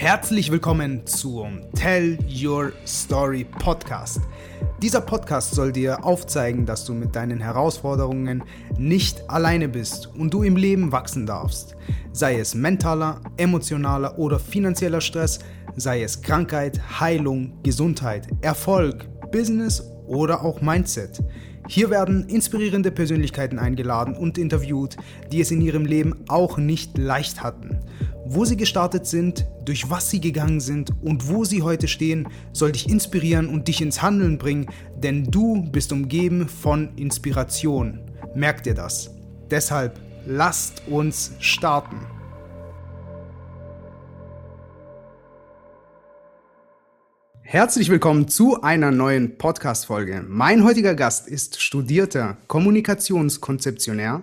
Herzlich willkommen zum Tell Your Story Podcast. Dieser Podcast soll dir aufzeigen, dass du mit deinen Herausforderungen nicht alleine bist und du im Leben wachsen darfst. Sei es mentaler, emotionaler oder finanzieller Stress, sei es Krankheit, Heilung, Gesundheit, Erfolg, Business oder auch Mindset. Hier werden inspirierende Persönlichkeiten eingeladen und interviewt, die es in ihrem Leben auch nicht leicht hatten. Wo sie gestartet sind, durch was sie gegangen sind und wo sie heute stehen, soll dich inspirieren und dich ins Handeln bringen, denn du bist umgeben von Inspiration. Merk dir das. Deshalb lasst uns starten. Herzlich willkommen zu einer neuen Podcast-Folge. Mein heutiger Gast ist studierter Kommunikationskonzeptionär,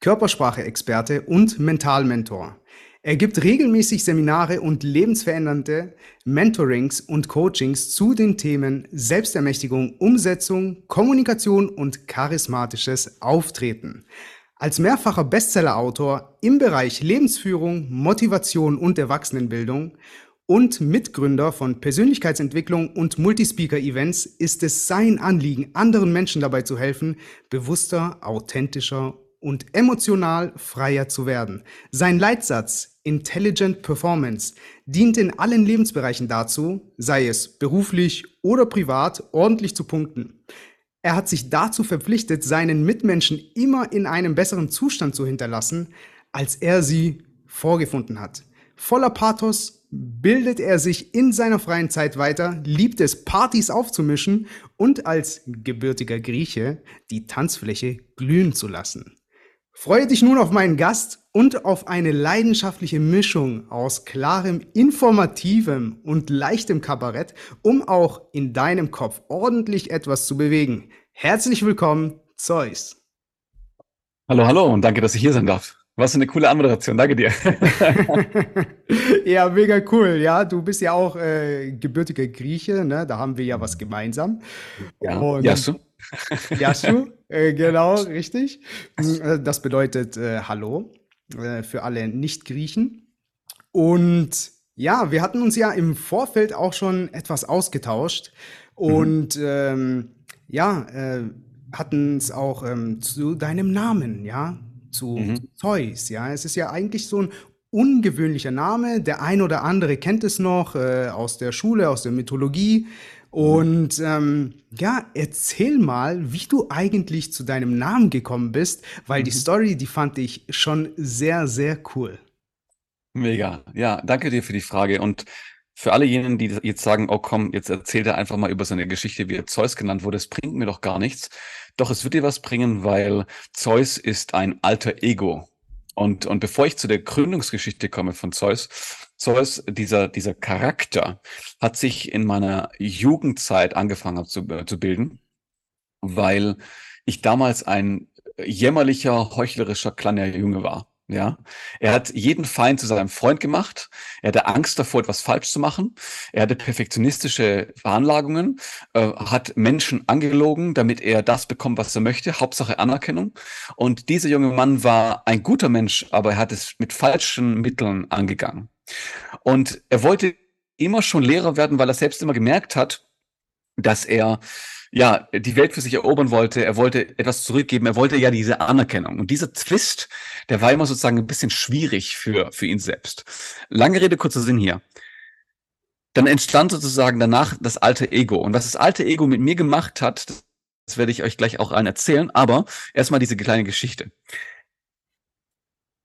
Körpersprache-Experte und Mentalmentor. Er gibt regelmäßig Seminare und lebensverändernde Mentorings und Coachings zu den Themen Selbstermächtigung, Umsetzung, Kommunikation und charismatisches Auftreten. Als mehrfacher Bestsellerautor im Bereich Lebensführung, Motivation und Erwachsenenbildung und Mitgründer von Persönlichkeitsentwicklung und Multispeaker-Events ist es sein Anliegen, anderen Menschen dabei zu helfen, bewusster, authentischer und emotional freier zu werden. Sein Leitsatz Intelligent Performance dient in allen Lebensbereichen dazu, sei es beruflich oder privat, ordentlich zu punkten. Er hat sich dazu verpflichtet, seinen Mitmenschen immer in einem besseren Zustand zu hinterlassen, als er sie vorgefunden hat. Voller Pathos bildet er sich in seiner freien Zeit weiter, liebt es, Partys aufzumischen und als gebürtiger Grieche die Tanzfläche glühen zu lassen. Freue dich nun auf meinen Gast und auf eine leidenschaftliche Mischung aus klarem, informativem und leichtem Kabarett, um auch in deinem Kopf ordentlich etwas zu bewegen. Herzlich willkommen, Zeus. Hallo, hallo und danke, dass ich hier sein darf. Was eine coole Anmoderation, danke dir. ja, mega cool. Ja, du bist ja auch äh, gebürtiger Grieche, ne? Da haben wir ja was gemeinsam. Ja, und, Yasu. Yasu, äh, genau, richtig. Äh, das bedeutet äh, Hallo äh, für alle Nicht-Griechen. Und ja, wir hatten uns ja im Vorfeld auch schon etwas ausgetauscht und mhm. ähm, ja, äh, hatten es auch ähm, zu deinem Namen, ja, zu mhm. Zeus, ja. Es ist ja eigentlich so ein ungewöhnlicher Name. Der ein oder andere kennt es noch äh, aus der Schule, aus der Mythologie. Und ähm, ja, erzähl mal, wie du eigentlich zu deinem Namen gekommen bist, weil mhm. die Story, die fand ich schon sehr, sehr cool. Mega. Ja, danke dir für die Frage. Und für alle jenen, die jetzt sagen, oh komm, jetzt erzählt er einfach mal über seine Geschichte, wie er Zeus genannt wurde, das bringt mir doch gar nichts. Doch es wird dir was bringen, weil Zeus ist ein alter Ego. Und, und bevor ich zu der Gründungsgeschichte komme von Zeus, Zeus, dieser, dieser Charakter, hat sich in meiner Jugendzeit angefangen zu, äh, zu bilden, weil ich damals ein jämmerlicher, heuchlerischer kleiner Junge war. Ja, er hat jeden Feind zu seinem Freund gemacht. Er hatte Angst davor, etwas falsch zu machen. Er hatte perfektionistische Veranlagungen, äh, hat Menschen angelogen, damit er das bekommt, was er möchte. Hauptsache Anerkennung. Und dieser junge Mann war ein guter Mensch, aber er hat es mit falschen Mitteln angegangen. Und er wollte immer schon Lehrer werden, weil er selbst immer gemerkt hat, dass er ja die Welt für sich erobern wollte. Er wollte etwas zurückgeben. Er wollte ja diese Anerkennung. Und dieser Twist, der war immer sozusagen ein bisschen schwierig für, für ihn selbst. Lange Rede, kurzer Sinn hier. Dann entstand sozusagen danach das alte Ego. Und was das alte Ego mit mir gemacht hat, das werde ich euch gleich auch allen erzählen. Aber erstmal diese kleine Geschichte.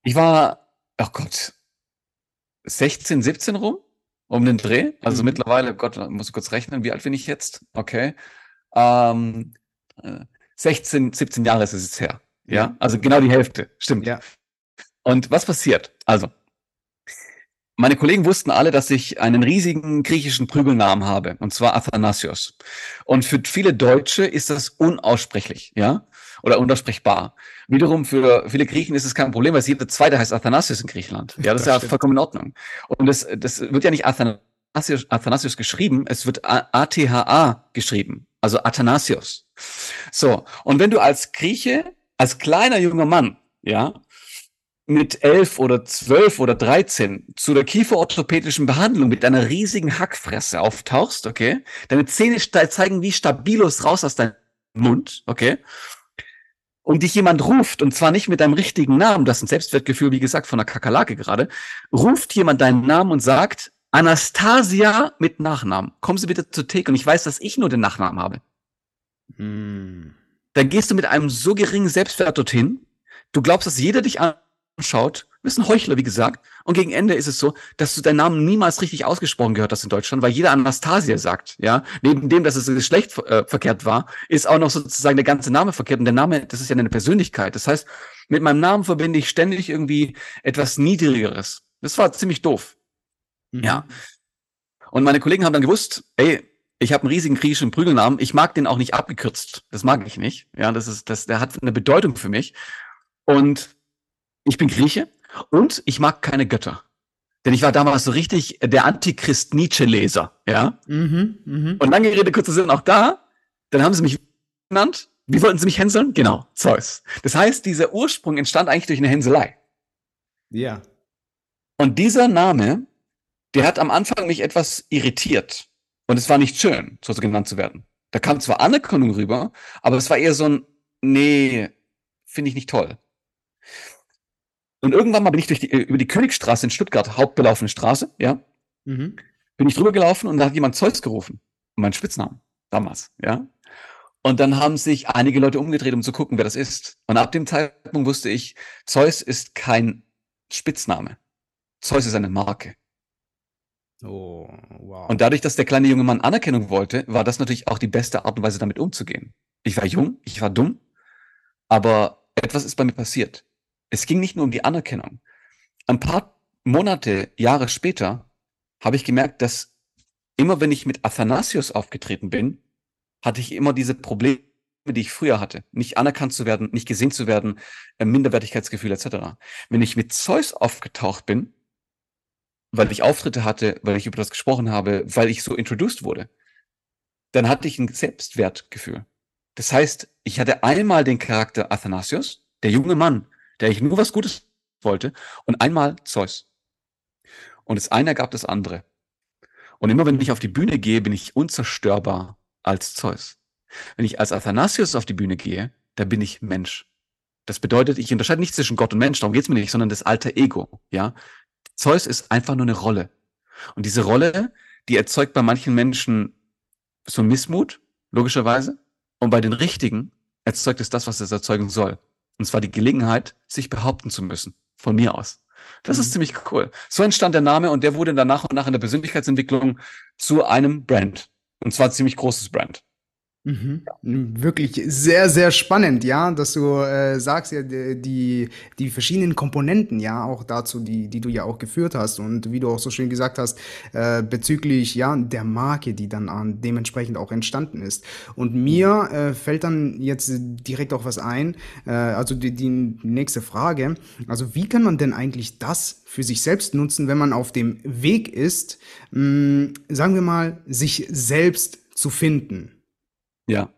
Ich war, ach oh Gott, 16, 17 rum, um den Dreh. Also mhm. mittlerweile, Gott, muss ich kurz rechnen, wie alt bin ich jetzt? Okay. Ähm, 16, äh, 17 Jahre ist es jetzt her. Ja, also genau die Hälfte. Stimmt. Ja. Und was passiert? Also, meine Kollegen wussten alle, dass ich einen riesigen griechischen Prügelnamen habe, und zwar Athanasios. Und für viele Deutsche ist das unaussprechlich, ja, oder unaussprechbar. Wiederum für viele Griechen ist es kein Problem, weil jeder zweite heißt Athanasius in Griechenland. Ja, das, das ist ja stimmt. vollkommen in Ordnung. Und das, das wird ja nicht Athanasius, Athanasius geschrieben, es wird A-T-H-A geschrieben, also Athanasios. So, und wenn du als Grieche, als kleiner junger Mann, ja, mit elf oder zwölf oder dreizehn zu der kieferorthopädischen Behandlung mit einer riesigen Hackfresse auftauchst, okay, deine Zähne zeigen wie Stabilos raus aus deinem Mund, okay, und dich jemand ruft, und zwar nicht mit deinem richtigen Namen, das ist ein Selbstwertgefühl, wie gesagt, von der Kakerlake gerade, ruft jemand deinen Namen und sagt, Anastasia mit Nachnamen, kommen Sie bitte zur Theke und ich weiß, dass ich nur den Nachnamen habe. Mm. Dann gehst du mit einem so geringen Selbstwert dorthin, du glaubst, dass jeder dich anschaut, du bist ein Heuchler, wie gesagt, und gegen Ende ist es so, dass du deinen Namen niemals richtig ausgesprochen gehört hast in Deutschland, weil jeder Anastasia sagt, ja. Neben dem, dass es Geschlecht äh, verkehrt war, ist auch noch sozusagen der ganze Name verkehrt. Und der Name, das ist ja eine Persönlichkeit. Das heißt, mit meinem Namen verbinde ich ständig irgendwie etwas Niedrigeres. Das war ziemlich doof. Mhm. Ja. Und meine Kollegen haben dann gewusst, ey, ich habe einen riesigen griechischen Prügelnamen, ich mag den auch nicht abgekürzt. Das mag ich nicht. Ja, das ist, das, der hat eine Bedeutung für mich. Und ich bin Grieche und ich mag keine Götter. Denn ich war damals so richtig der Antichrist-Nietzsche-Leser, ja. Mhm, mh. Und lange Rede, kurzer Sinn, auch da, dann haben sie mich genannt. Wie wollten sie mich hänseln? Genau, Zeus. Das heißt, dieser Ursprung entstand eigentlich durch eine Hänselei. Ja. Und dieser Name, der hat am Anfang mich etwas irritiert. Und es war nicht schön, so genannt zu werden. Da kam zwar Anerkennung rüber, aber es war eher so ein, nee, finde ich nicht toll. Und irgendwann mal bin ich durch die, über die Königstraße in Stuttgart, hauptbelaufene Straße, ja, mhm. bin ich drüber gelaufen und da hat jemand Zeus gerufen. Mein Spitznamen. Damals, ja. Und dann haben sich einige Leute umgedreht, um zu gucken, wer das ist. Und ab dem Zeitpunkt wusste ich, Zeus ist kein Spitzname. Zeus ist eine Marke. Oh, wow. Und dadurch, dass der kleine junge Mann Anerkennung wollte, war das natürlich auch die beste Art und Weise, damit umzugehen. Ich war jung, ich war dumm, aber etwas ist bei mir passiert. Es ging nicht nur um die Anerkennung. Ein paar Monate, Jahre später habe ich gemerkt, dass immer wenn ich mit Athanasius aufgetreten bin, hatte ich immer diese Probleme, die ich früher hatte. Nicht anerkannt zu werden, nicht gesehen zu werden, Minderwertigkeitsgefühl etc. Wenn ich mit Zeus aufgetaucht bin, weil ich Auftritte hatte, weil ich über das gesprochen habe, weil ich so introduced wurde, dann hatte ich ein Selbstwertgefühl. Das heißt, ich hatte einmal den Charakter Athanasius, der junge Mann, der ich nur was Gutes wollte, und einmal Zeus. Und das eine gab das andere. Und immer wenn ich auf die Bühne gehe, bin ich unzerstörbar als Zeus. Wenn ich als Athanasius auf die Bühne gehe, da bin ich Mensch. Das bedeutet, ich unterscheide nicht zwischen Gott und Mensch, darum geht's mir nicht, sondern das alte Ego, ja. Zeus ist einfach nur eine Rolle. Und diese Rolle, die erzeugt bei manchen Menschen so Missmut, logischerweise. Und bei den Richtigen erzeugt es das, was es erzeugen soll. Und zwar die Gelegenheit, sich behaupten zu müssen. Von mir aus. Das mhm. ist ziemlich cool. So entstand der Name und der wurde dann nach und nach in der Persönlichkeitsentwicklung zu einem Brand. Und zwar ziemlich großes Brand. Mhm. Wirklich sehr, sehr spannend, ja, dass du äh, sagst ja die, die verschiedenen Komponenten, ja, auch dazu, die, die du ja auch geführt hast und wie du auch so schön gesagt hast, äh, bezüglich ja der Marke, die dann an, dementsprechend auch entstanden ist. Und mir äh, fällt dann jetzt direkt auch was ein, äh, also die, die nächste Frage, also wie kann man denn eigentlich das für sich selbst nutzen, wenn man auf dem Weg ist, mh, sagen wir mal, sich selbst zu finden? Ja.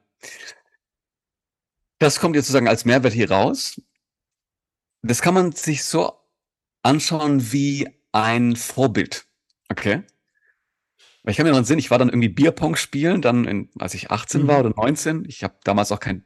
Das kommt jetzt sozusagen als Mehrwert hier raus. Das kann man sich so anschauen wie ein Vorbild. Okay? Weil ich kann mir noch einen Sinn, ich war dann irgendwie Bierpong spielen, dann in, als ich 18 mhm. war oder 19. Ich habe damals auch kein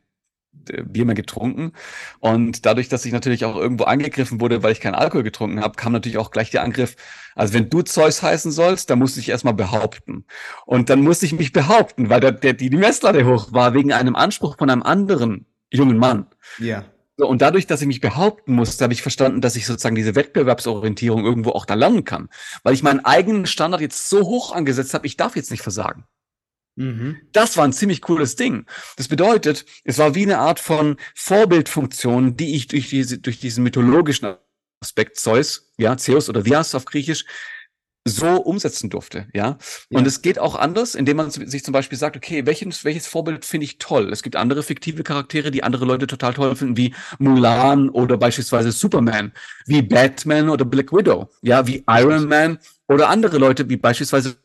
Bier mehr getrunken. Und dadurch, dass ich natürlich auch irgendwo angegriffen wurde, weil ich keinen Alkohol getrunken habe, kam natürlich auch gleich der Angriff. Also wenn du Zeus heißen sollst, dann musste ich erstmal behaupten. Und dann musste ich mich behaupten, weil der, der, die, die Messlatte hoch war, wegen einem Anspruch von einem anderen jungen Mann. Ja. So, und dadurch, dass ich mich behaupten musste, habe ich verstanden, dass ich sozusagen diese Wettbewerbsorientierung irgendwo auch da lernen kann. Weil ich meinen eigenen Standard jetzt so hoch angesetzt habe, ich darf jetzt nicht versagen. Mhm. Das war ein ziemlich cooles Ding. Das bedeutet, es war wie eine Art von Vorbildfunktion, die ich durch diese, durch diesen mythologischen Aspekt Zeus, ja, Zeus oder Dias auf Griechisch, so umsetzen durfte, ja. Und ja. es geht auch anders, indem man sich zum Beispiel sagt, okay, welches, welches Vorbild finde ich toll? Es gibt andere fiktive Charaktere, die andere Leute total toll finden, wie Mulan oder beispielsweise Superman, wie Batman oder Black Widow, ja, wie Iron Man oder andere Leute, wie beispielsweise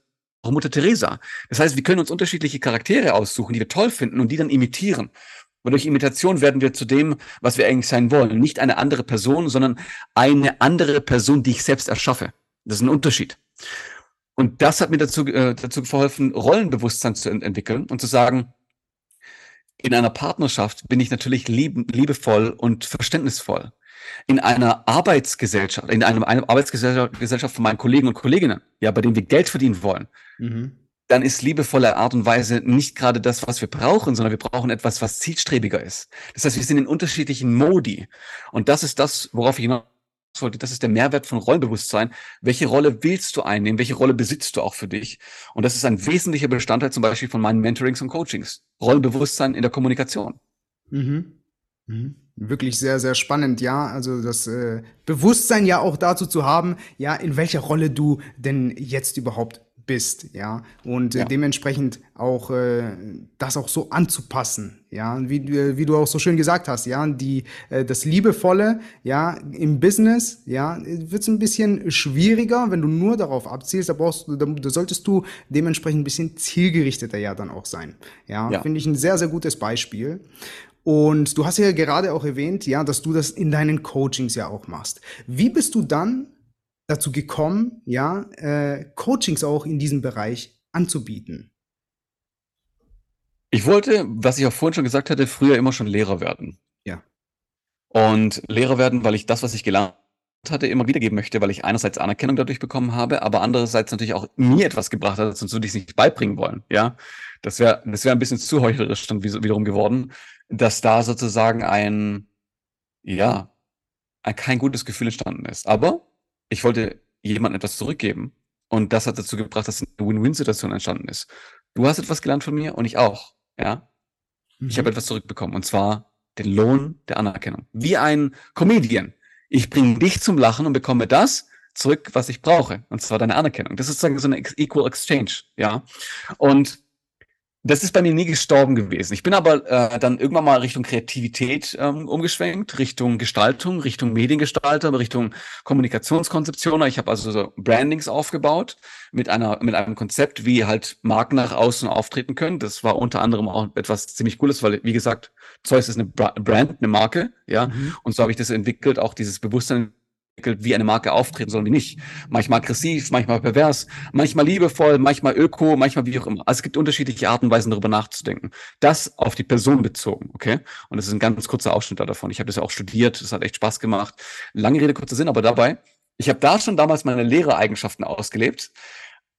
auch Mutter Teresa. Das heißt, wir können uns unterschiedliche Charaktere aussuchen, die wir toll finden und die dann imitieren. Weil durch Imitation werden wir zu dem, was wir eigentlich sein wollen. Nicht eine andere Person, sondern eine andere Person, die ich selbst erschaffe. Das ist ein Unterschied. Und das hat mir dazu, äh, dazu verholfen, Rollenbewusstsein zu ent entwickeln und zu sagen, in einer Partnerschaft bin ich natürlich lieb liebevoll und verständnisvoll. In einer Arbeitsgesellschaft, in einem, einer Arbeitsgesellschaft von meinen Kollegen und Kolleginnen, ja, bei denen wir Geld verdienen wollen, mhm. dann ist liebevolle Art und Weise nicht gerade das, was wir brauchen, sondern wir brauchen etwas, was zielstrebiger ist. Das heißt, wir sind in unterschiedlichen Modi. Und das ist das, worauf ich hinaus sollte, das ist der Mehrwert von Rollenbewusstsein. Welche Rolle willst du einnehmen? Welche Rolle besitzt du auch für dich? Und das ist ein wesentlicher Bestandteil zum Beispiel von meinen Mentorings und Coachings. Rollenbewusstsein in der Kommunikation. Mhm. Mhm. Wirklich sehr, sehr spannend, ja. Also das äh, Bewusstsein ja auch dazu zu haben, ja, in welcher Rolle du denn jetzt überhaupt bist, ja, und äh, ja. dementsprechend auch äh, das auch so anzupassen, ja, wie, äh, wie du auch so schön gesagt hast, ja, die äh, das liebevolle, ja, im Business, ja, wird es ein bisschen schwieriger, wenn du nur darauf abzielst, da brauchst du, da, da solltest du dementsprechend ein bisschen zielgerichteter ja dann auch sein, ja, ja. finde ich ein sehr sehr gutes Beispiel. Und du hast ja gerade auch erwähnt, ja, dass du das in deinen Coachings ja auch machst. Wie bist du dann dazu gekommen, ja, äh, Coachings auch in diesem Bereich anzubieten? Ich wollte, was ich auch vorhin schon gesagt hatte, früher immer schon Lehrer werden. Ja. Und Lehrer werden, weil ich das, was ich gelernt hatte, immer wiedergeben möchte, weil ich einerseits Anerkennung dadurch bekommen habe, aber andererseits natürlich auch mir etwas gebracht hat, sonst würde ich es nicht beibringen wollen. Ja, das wäre das wäre ein bisschen zu heuchlerisch dann wiederum geworden, dass da sozusagen ein ja ein, kein gutes Gefühl entstanden ist. Aber ich wollte jemandem etwas zurückgeben. Und das hat dazu gebracht, dass eine Win-Win-Situation entstanden ist. Du hast etwas gelernt von mir und ich auch. Ja. Mhm. Ich habe etwas zurückbekommen. Und zwar den Lohn der Anerkennung. Wie ein Comedian. Ich bringe dich zum Lachen und bekomme das zurück, was ich brauche. Und zwar deine Anerkennung. Das ist sozusagen so eine Equal Exchange. Ja. Und das ist bei mir nie gestorben gewesen. Ich bin aber äh, dann irgendwann mal Richtung Kreativität ähm, umgeschwenkt, Richtung Gestaltung, Richtung Mediengestalter, Richtung Kommunikationskonzeptioner. Ich habe also so Brandings aufgebaut mit einer mit einem Konzept, wie halt Marken nach außen auftreten können. Das war unter anderem auch etwas ziemlich Cooles, weil wie gesagt, Zeus ist eine Brand, eine Marke, ja, mhm. und so habe ich das entwickelt, auch dieses Bewusstsein wie eine Marke auftreten soll, wie nicht. Manchmal aggressiv, manchmal pervers, manchmal liebevoll, manchmal öko, manchmal wie auch immer. Also es gibt unterschiedliche Arten und Weisen, darüber nachzudenken. Das auf die Person bezogen, okay? Und das ist ein ganz kurzer Ausschnitt davon. Ich habe das ja auch studiert, das hat echt Spaß gemacht. Lange Rede, kurzer Sinn, aber dabei, ich habe da schon damals meine Lehrereigenschaften ausgelebt,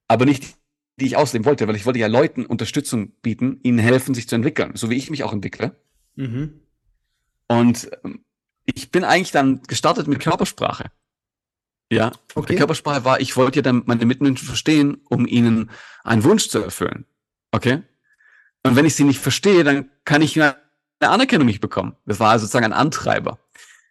aber nicht die ich ausleben wollte, weil ich wollte ja Leuten Unterstützung bieten, ihnen helfen, sich zu entwickeln, so wie ich mich auch entwickle. Mhm. Und ähm, ich bin eigentlich dann gestartet mit Körpersprache. Ja, okay. Körpersprache war, ich wollte ja dann meine Mitmenschen verstehen, um ihnen einen Wunsch zu erfüllen. Okay? Und wenn ich sie nicht verstehe, dann kann ich eine Anerkennung nicht bekommen. Das war also sozusagen ein Antreiber.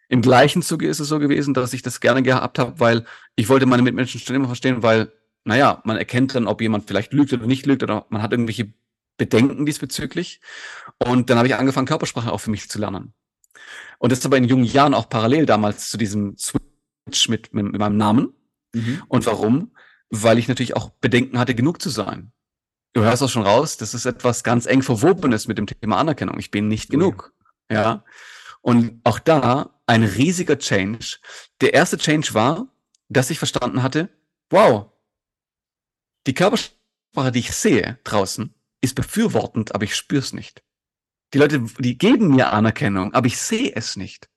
Im gleichen Zuge ist es so gewesen, dass ich das gerne gehabt habe, weil ich wollte meine Mitmenschen schon immer verstehen, weil, naja, man erkennt dann, ob jemand vielleicht lügt oder nicht lügt oder man hat irgendwelche Bedenken diesbezüglich. Und dann habe ich angefangen, Körpersprache auch für mich zu lernen. Und das ist aber in jungen Jahren auch parallel damals zu diesem Switch mit, mit, mit meinem Namen. Mhm. Und warum? Weil ich natürlich auch Bedenken hatte, genug zu sein. Du hörst auch schon raus, das ist etwas ganz eng verwobenes mit dem Thema Anerkennung. Ich bin nicht genug. Ja. ja. Und auch da ein riesiger Change. Der erste Change war, dass ich verstanden hatte, wow, die Körpersprache, die ich sehe draußen, ist befürwortend, aber ich spüre es nicht. Die Leute, die geben mir Anerkennung, aber ich sehe es nicht.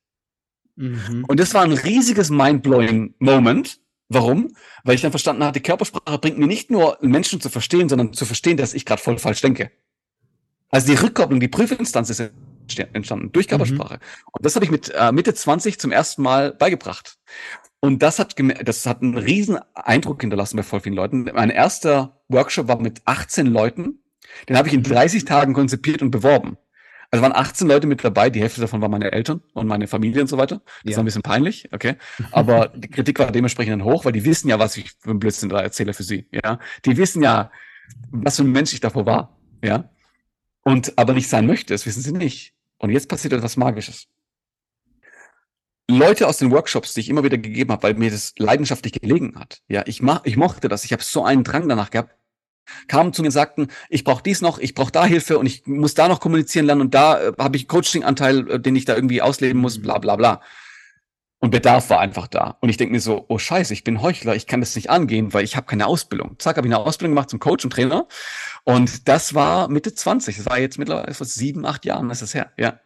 Mhm. Und das war ein riesiges mindblowing Moment. Warum? Weil ich dann verstanden hatte, Körpersprache bringt mir nicht nur Menschen zu verstehen, sondern zu verstehen, dass ich gerade voll falsch denke. Also die Rückkopplung, die Prüfinstanz ist entstanden durch Körpersprache. Mhm. Und das habe ich mit äh, Mitte 20 zum ersten Mal beigebracht. Und das hat, das hat einen riesen Eindruck hinterlassen bei voll vielen Leuten. Mein erster Workshop war mit 18 Leuten. Den habe ich in 30 mhm. Tagen konzipiert und beworben. Also waren 18 Leute mit dabei, die Hälfte davon waren meine Eltern und meine Familie und so weiter. Das ja. war ein bisschen peinlich, okay. Aber die Kritik war dementsprechend dann hoch, weil die wissen ja, was ich für ein Blödsinn da erzähle für sie, ja. Die wissen ja, was für ein Mensch ich davor war, ja. Und aber nicht sein möchte, das wissen sie nicht. Und jetzt passiert etwas Magisches. Leute aus den Workshops, die ich immer wieder gegeben habe, weil mir das leidenschaftlich gelegen hat. Ja, ich mach, ich mochte das. Ich habe so einen Drang danach gehabt, kamen zu mir und sagten, ich brauche dies noch, ich brauche da Hilfe und ich muss da noch kommunizieren lernen und da äh, habe ich Coaching-Anteil, äh, den ich da irgendwie ausleben muss, bla bla bla. Und Bedarf war einfach da. Und ich denke mir so, oh scheiße, ich bin Heuchler, ich kann das nicht angehen, weil ich habe keine Ausbildung. Zack, habe ich eine Ausbildung gemacht zum Coach und Trainer. Und das war Mitte 20. Das war jetzt mittlerweile vor sieben, acht Jahren ist das her, ja.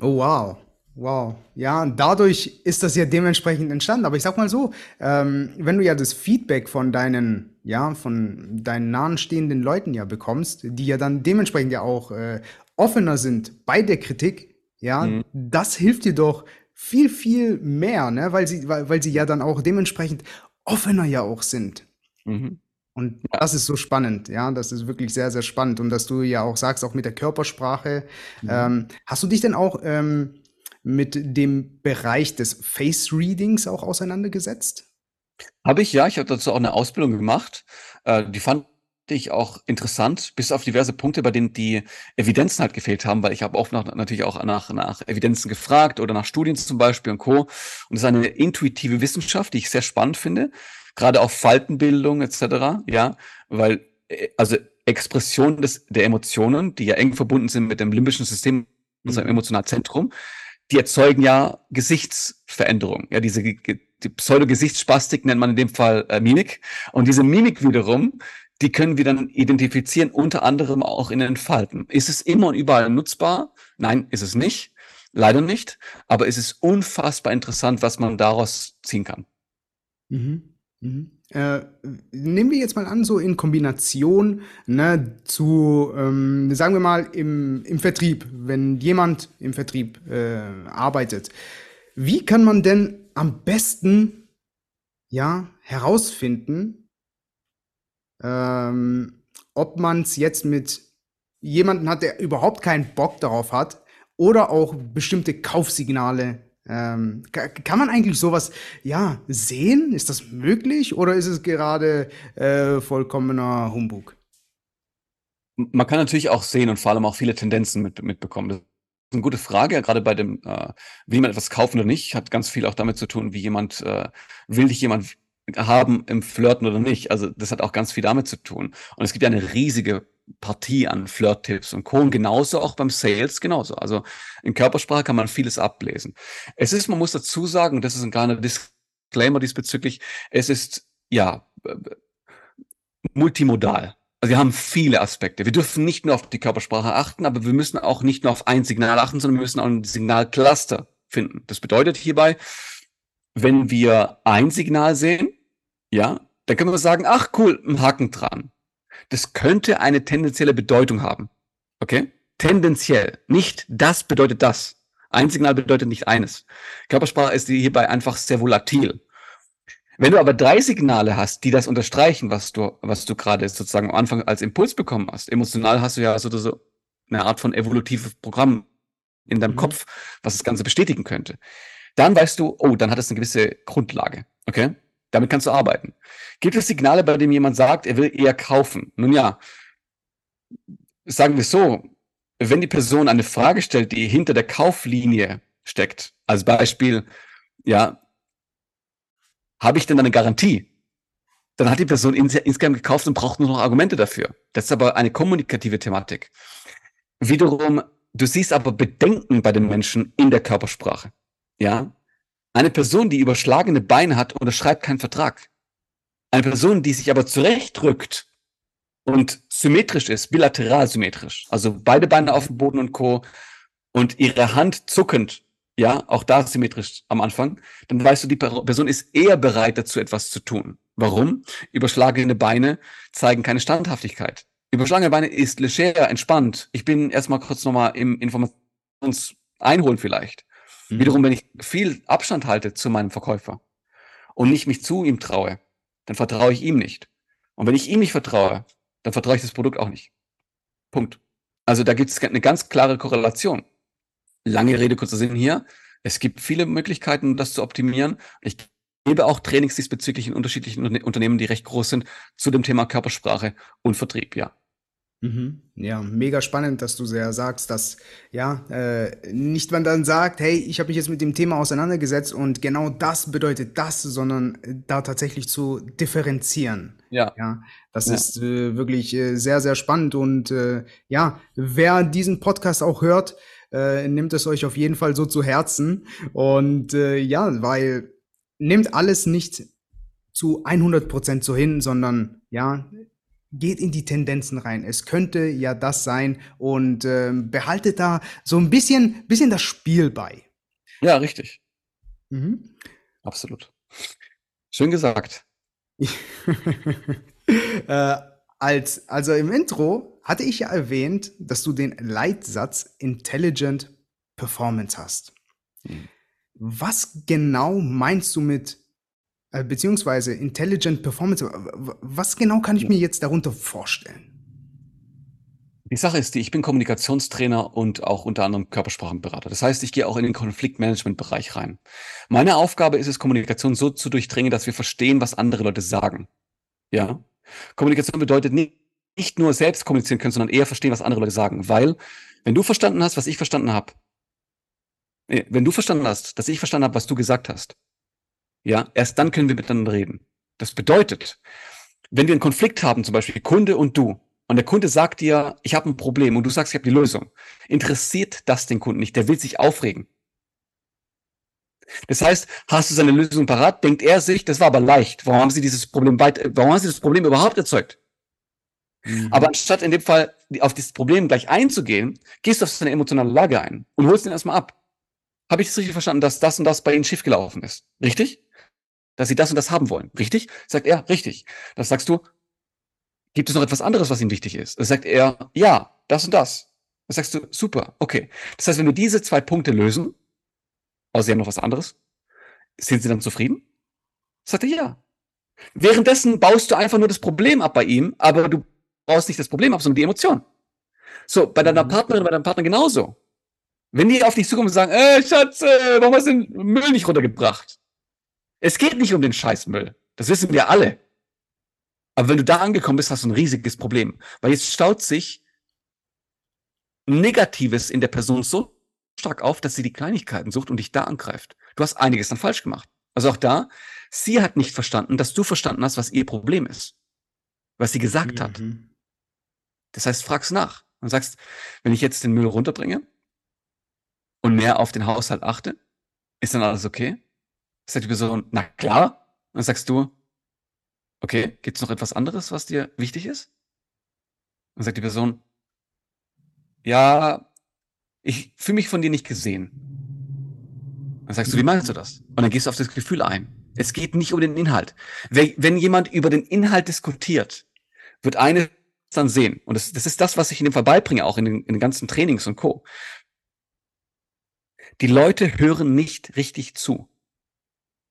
Oh wow. Wow, ja, und dadurch ist das ja dementsprechend entstanden. Aber ich sag mal so, ähm, wenn du ja das Feedback von deinen, ja, von deinen nahestehenden Leuten ja bekommst, die ja dann dementsprechend ja auch äh, offener sind bei der Kritik, ja, mhm. das hilft dir doch viel, viel mehr, ne? weil, sie, weil, weil sie ja dann auch dementsprechend offener ja auch sind. Mhm. Und das ist so spannend, ja, das ist wirklich sehr, sehr spannend. Und dass du ja auch sagst, auch mit der Körpersprache. Mhm. Ähm, hast du dich denn auch ähm, mit dem Bereich des Face Readings auch auseinandergesetzt? Habe ich, ja. Ich habe dazu auch eine Ausbildung gemacht. Äh, die fand ich auch interessant, bis auf diverse Punkte, bei denen die Evidenzen halt gefehlt haben, weil ich habe oft nach, natürlich auch nach, nach Evidenzen gefragt oder nach Studien zum Beispiel und Co. Und es ist eine intuitive Wissenschaft, die ich sehr spannend finde, gerade auf Faltenbildung etc., ja, weil, äh, also Expression des, der Emotionen, die ja eng verbunden sind mit dem limbischen System, unserem mhm. Emotionalzentrum, die erzeugen ja Gesichtsveränderungen. Ja, diese die Pseudogesichtsspastik nennt man in dem Fall äh, Mimik. Und diese Mimik wiederum die können wir dann identifizieren, unter anderem auch in den Falten. Ist es immer und überall nutzbar? Nein, ist es nicht. Leider nicht. Aber es ist unfassbar interessant, was man daraus ziehen kann. Mhm. Mhm. Äh, nehmen wir jetzt mal an, so in Kombination ne, zu, ähm, sagen wir mal, im, im Vertrieb, wenn jemand im Vertrieb äh, arbeitet. Wie kann man denn am besten ja, herausfinden, ähm, ob man es jetzt mit jemandem hat, der überhaupt keinen Bock darauf hat oder auch bestimmte Kaufsignale. Ähm, kann man eigentlich sowas ja sehen? Ist das möglich oder ist es gerade äh, vollkommener Humbug? Man kann natürlich auch sehen und vor allem auch viele Tendenzen mit, mitbekommen. Das ist eine gute Frage, gerade bei dem, äh, will man etwas kaufen oder nicht, hat ganz viel auch damit zu tun, wie jemand, äh, will dich jemand haben im Flirten oder nicht. Also das hat auch ganz viel damit zu tun. Und es gibt ja eine riesige Partie an Flirt-Tipps und Co. Und genauso auch beim Sales genauso. Also in Körpersprache kann man vieles ablesen. Es ist, man muss dazu sagen, das ist ein kleiner Disclaimer diesbezüglich, es ist ja multimodal. Also wir haben viele Aspekte. Wir dürfen nicht nur auf die Körpersprache achten, aber wir müssen auch nicht nur auf ein Signal achten, sondern wir müssen auch ein Signalcluster finden. Das bedeutet hierbei, wenn wir ein Signal sehen, ja, dann können wir sagen, ach cool, ein Haken dran. Das könnte eine tendenzielle Bedeutung haben. Okay? Tendenziell. Nicht das bedeutet das. Ein Signal bedeutet nicht eines. Körpersprache ist hierbei einfach sehr volatil. Wenn du aber drei Signale hast, die das unterstreichen, was du, was du gerade sozusagen am Anfang als Impuls bekommen hast, emotional hast du ja so, so eine Art von evolutives Programm in deinem mhm. Kopf, was das Ganze bestätigen könnte. Dann weißt du, oh, dann hat es eine gewisse Grundlage. Okay? Damit kannst du arbeiten. Gibt es Signale, bei denen jemand sagt, er will eher kaufen? Nun ja, sagen wir so, wenn die Person eine Frage stellt, die hinter der Kauflinie steckt, als Beispiel, ja, habe ich denn eine Garantie? Dann hat die Person ins insgesamt gekauft und braucht nur noch Argumente dafür. Das ist aber eine kommunikative Thematik. Wiederum, du siehst aber Bedenken bei den Menschen in der Körpersprache. Ja, eine Person, die überschlagene Beine hat, unterschreibt keinen Vertrag. Eine Person, die sich aber zurechtdrückt und symmetrisch ist, bilateral symmetrisch, also beide Beine auf dem Boden und Co. und ihre Hand zuckend, ja, auch da symmetrisch am Anfang, dann weißt du, die Person ist eher bereit dazu, etwas zu tun. Warum? Überschlagene Beine zeigen keine Standhaftigkeit. Überschlagene Beine ist leger, entspannt. Ich bin erstmal kurz nochmal im Informations einholen vielleicht. Mhm. Wiederum, wenn ich viel Abstand halte zu meinem Verkäufer und nicht mich zu ihm traue, dann vertraue ich ihm nicht. Und wenn ich ihm nicht vertraue, dann vertraue ich das Produkt auch nicht. Punkt. Also da gibt es eine ganz klare Korrelation. Lange Rede, kurzer Sinn hier. Es gibt viele Möglichkeiten, das zu optimieren. Ich gebe auch Trainings diesbezüglich in unterschiedlichen Unternehmen, die recht groß sind, zu dem Thema Körpersprache und Vertrieb, ja. Mhm. Ja, mega spannend, dass du sehr sagst, dass ja äh, nicht man dann sagt, hey, ich habe mich jetzt mit dem Thema auseinandergesetzt und genau das bedeutet das, sondern da tatsächlich zu differenzieren. Ja. Ja, das Ja. ist äh, wirklich äh, sehr, sehr spannend und äh, ja, wer diesen Podcast auch hört, äh, nimmt es euch auf jeden Fall so zu Herzen und äh, ja, weil nehmt alles nicht zu 100 Prozent so hin, sondern ja, geht in die Tendenzen rein. Es könnte ja das sein und ähm, behaltet da so ein bisschen, bisschen das Spiel bei. Ja, richtig. Mhm. Absolut. Schön gesagt. äh, als, also im Intro hatte ich ja erwähnt, dass du den Leitsatz Intelligent Performance hast. Mhm. Was genau meinst du mit, beziehungsweise Intelligent Performance, was genau kann ich mir jetzt darunter vorstellen? Die Sache ist die, ich bin Kommunikationstrainer und auch unter anderem Körpersprachenberater. Das heißt, ich gehe auch in den Konfliktmanagement-Bereich rein. Meine Aufgabe ist es, Kommunikation so zu durchdringen, dass wir verstehen, was andere Leute sagen. Ja? Kommunikation bedeutet nicht, nicht nur selbst kommunizieren können, sondern eher verstehen, was andere Leute sagen. Weil, wenn du verstanden hast, was ich verstanden habe, äh, wenn du verstanden hast, dass ich verstanden habe, was du gesagt hast, ja, erst dann können wir miteinander reden. Das bedeutet, wenn wir einen Konflikt haben, zum Beispiel Kunde und du, und der Kunde sagt dir, ich habe ein Problem und du sagst, ich habe die Lösung, interessiert das den Kunden nicht, der will sich aufregen. Das heißt, hast du seine Lösung parat, denkt er sich, das war aber leicht. Warum haben sie dieses Problem weit, warum haben sie das Problem überhaupt erzeugt? Mhm. Aber anstatt in dem Fall auf dieses Problem gleich einzugehen, gehst du auf seine emotionale Lage ein und holst ihn erstmal ab. Habe ich das richtig verstanden, dass das und das bei ihnen schief gelaufen ist? Richtig? Dass sie das und das haben wollen. Richtig? Sagt er, richtig. Das sagst du, gibt es noch etwas anderes, was ihm wichtig ist? Das sagt er, ja, das und das. Das sagst du, super, okay. Das heißt, wenn wir diese zwei Punkte lösen, außer sie haben noch was anderes, sind sie dann zufrieden? Sagt er, ja. Währenddessen baust du einfach nur das Problem ab bei ihm, aber du baust nicht das Problem ab, sondern die Emotion. So, bei deiner Mhm. Partnerin, bei deinem Partner genauso. Wenn die auf dich zukommen und sagen, äh, Schatz, äh, warum hast du den Müll nicht runtergebracht? Es geht nicht um den Scheißmüll. Das wissen wir alle. Aber wenn du da angekommen bist, hast du ein riesiges Problem. Weil jetzt staut sich Negatives in der Person so stark auf, dass sie die Kleinigkeiten sucht und dich da angreift. Du hast einiges dann falsch gemacht. Also auch da, sie hat nicht verstanden, dass du verstanden hast, was ihr Problem ist. Was sie gesagt hat. Mhm. Das heißt, fragst nach und sagst, wenn ich jetzt den Müll runterbringe und mehr auf den Haushalt achte, ist dann alles okay? Sagt die Person, na klar. Und dann sagst du, okay, gibt's noch etwas anderes, was dir wichtig ist? Und sagt die Person, ja, ich fühle mich von dir nicht gesehen. Dann sagst du, wie meinst du das? Und dann gehst du auf das Gefühl ein. Es geht nicht um den Inhalt. Wenn, jemand über den Inhalt diskutiert, wird eine dann sehen. Und das, das ist das, was ich in dem Fall beibringe, auch in den, in den ganzen Trainings und Co. Die Leute hören nicht richtig zu.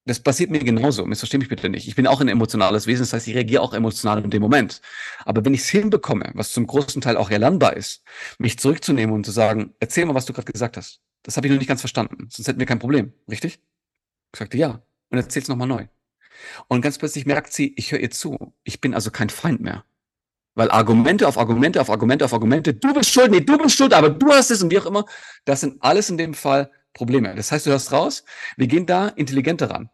Das passiert mir genauso. Missversteh mich bitte nicht. Ich bin auch ein emotionales Wesen, das heißt, ich reagiere auch emotional in dem Moment. Aber wenn ich es hinbekomme, was zum großen Teil auch erlernbar ist, mich zurückzunehmen und zu sagen, erzähl mal, was du gerade gesagt hast. Das habe ich noch nicht ganz verstanden. Sonst hätten wir kein Problem. Richtig? Ich sagte ja. Und erzähl's nochmal neu. Und ganz plötzlich merkt sie, ich höre ihr zu. Ich bin also kein Feind mehr. Weil Argumente auf Argumente auf Argumente auf Argumente, du bist schuld, nee, du bist schuld, aber du hast es und wie auch immer, das sind alles in dem Fall Probleme. Das heißt, du hörst raus, wir gehen da intelligenter ran.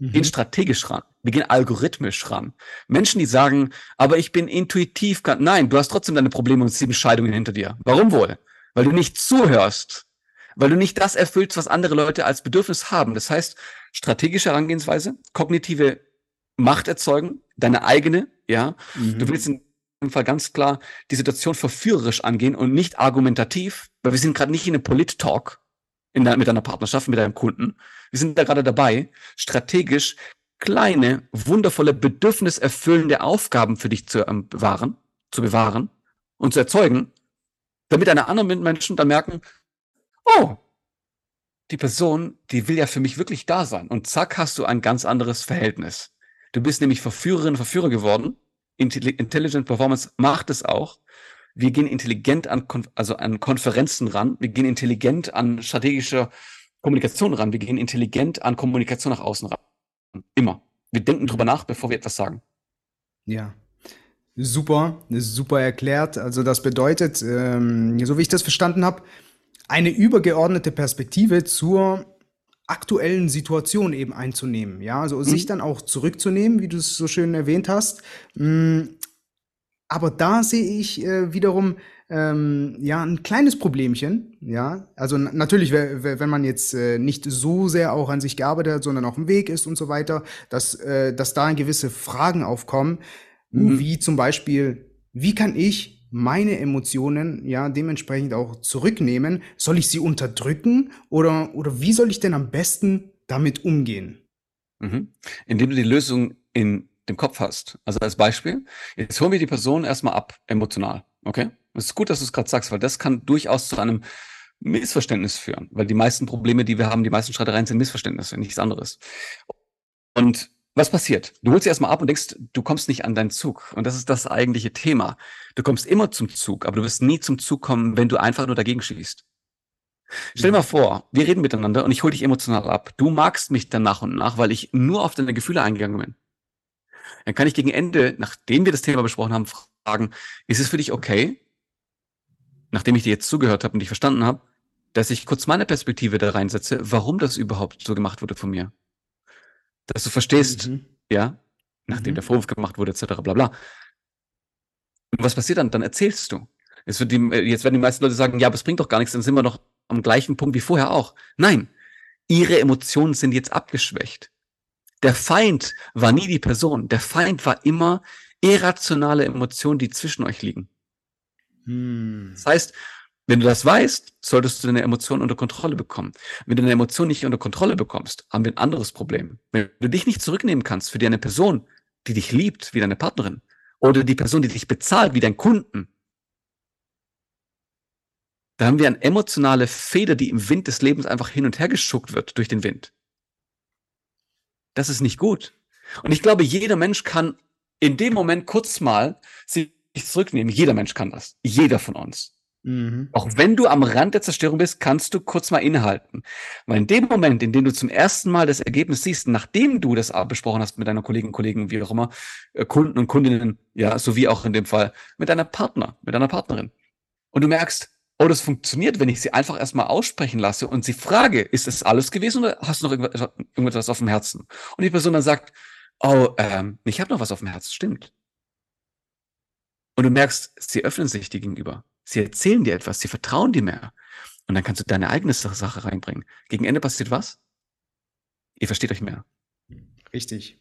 Wir gehen Mhm. strategisch ran. Wir gehen algorithmisch ran. Menschen, die sagen, aber ich bin intuitiv, kann, nein, du hast trotzdem deine Probleme und sieben Scheidungen hinter dir. Warum wohl? Weil du nicht zuhörst. Weil du nicht das erfüllst, was andere Leute als Bedürfnis haben. Das heißt, strategische Herangehensweise, kognitive Macht erzeugen, deine eigene, ja. Mhm. Du willst in dem Fall ganz klar die Situation verführerisch angehen und nicht argumentativ, weil wir sind gerade nicht in einem Polit-Talk in deiner, mit deiner Partnerschaft, mit deinem Kunden. Wir sind da gerade dabei, strategisch kleine, wundervolle, bedürfniserfüllende Aufgaben für dich zu ähm, bewahren, zu bewahren und zu erzeugen, damit deine anderen Menschen dann merken, oh, die Person, die will ja für mich wirklich da sein. Und zack, hast du ein ganz anderes Verhältnis. Du bist nämlich Verführerin, Verführer geworden. Intelli Intelligent Performance macht es auch. Wir gehen intelligent an, Kon also an Konferenzen ran. Wir gehen intelligent an strategische Kommunikation ran. Wir gehen intelligent an Kommunikation nach außen ran. Immer. Wir denken drüber nach, bevor wir etwas sagen. Ja. Super, super erklärt. Also das bedeutet, ähm, so wie ich das verstanden habe, eine übergeordnete Perspektive zur aktuellen Situation eben einzunehmen. Ja, also mhm. sich dann auch zurückzunehmen, wie du es so schön erwähnt hast. Mm, aber da sehe ich äh, wiederum ähm, ja ein kleines Problemchen. Ja, also natürlich, wenn man jetzt äh, nicht so sehr auch an sich gearbeitet hat, sondern auf dem Weg ist und so weiter, dass, äh, dass da gewisse Fragen aufkommen, mhm. wie zum Beispiel, wie kann ich meine Emotionen ja dementsprechend auch zurücknehmen? Soll ich sie unterdrücken oder, oder wie soll ich denn am besten damit umgehen? Mhm. Indem du die Lösung in dem Kopf hast. Also als Beispiel, jetzt holen wir die Person erstmal ab, emotional. Okay? Es ist gut, dass du es gerade sagst, weil das kann durchaus zu einem Missverständnis führen. Weil die meisten Probleme, die wir haben, die meisten Streitereien sind Missverständnisse, nichts anderes. Und was passiert? Du holst sie erstmal ab und denkst, du kommst nicht an deinen Zug. Und das ist das eigentliche Thema. Du kommst immer zum Zug, aber du wirst nie zum Zug kommen, wenn du einfach nur dagegen schießt. Stell dir mal vor, wir reden miteinander und ich hole dich emotional ab. Du magst mich dann nach und nach, weil ich nur auf deine Gefühle eingegangen bin. Dann kann ich gegen Ende, nachdem wir das Thema besprochen haben, fragen, ist es für dich okay, nachdem ich dir jetzt zugehört habe und dich verstanden habe, dass ich kurz meine Perspektive da reinsetze, warum das überhaupt so gemacht wurde von mir? dass du verstehst, mhm. ja, nachdem mhm. der Vorwurf gemacht wurde, etc., bla bla. Und was passiert dann? Dann erzählst du. Jetzt, wird die, jetzt werden die meisten Leute sagen, ja, aber es bringt doch gar nichts, dann sind wir noch am gleichen Punkt wie vorher auch. Nein, ihre Emotionen sind jetzt abgeschwächt. Der Feind war nie die Person. Der Feind war immer irrationale Emotionen, die zwischen euch liegen. Hm. Das heißt, wenn du das weißt, solltest du deine Emotionen unter Kontrolle bekommen. Wenn du deine Emotionen nicht unter Kontrolle bekommst, haben wir ein anderes Problem. Wenn du dich nicht zurücknehmen kannst für deine Person, die dich liebt, wie deine Partnerin, oder die Person, die dich bezahlt, wie dein Kunden, da haben wir eine emotionale Feder, die im Wind des Lebens einfach hin und her geschuckt wird durch den Wind. Das ist nicht gut. Und ich glaube, jeder Mensch kann in dem Moment kurz mal sich zurücknehmen. Jeder Mensch kann das. Jeder von uns. Mhm. Auch wenn du am Rand der Zerstörung bist, kannst du kurz mal innehalten. Weil in dem Moment, in dem du zum ersten Mal das Ergebnis siehst, nachdem du das besprochen hast mit deiner Kollegen, Kollegen, wie auch immer, äh, Kunden und Kundinnen, ja, sowie auch in dem Fall mit deiner Partner, mit deiner Partnerin. Und du merkst, oh, das funktioniert, wenn ich sie einfach erstmal aussprechen lasse und sie frage, ist das alles gewesen oder hast du noch irgendwas, irgendwas auf dem Herzen? Und die Person dann sagt, oh, ähm, ich habe noch was auf dem Herzen, stimmt. Und du merkst, sie öffnen sich dir gegenüber. Sie erzählen dir etwas, sie vertrauen dir mehr. Und dann kannst du deine eigene Sache reinbringen. Gegen Ende passiert was? Ihr versteht euch mehr. Richtig.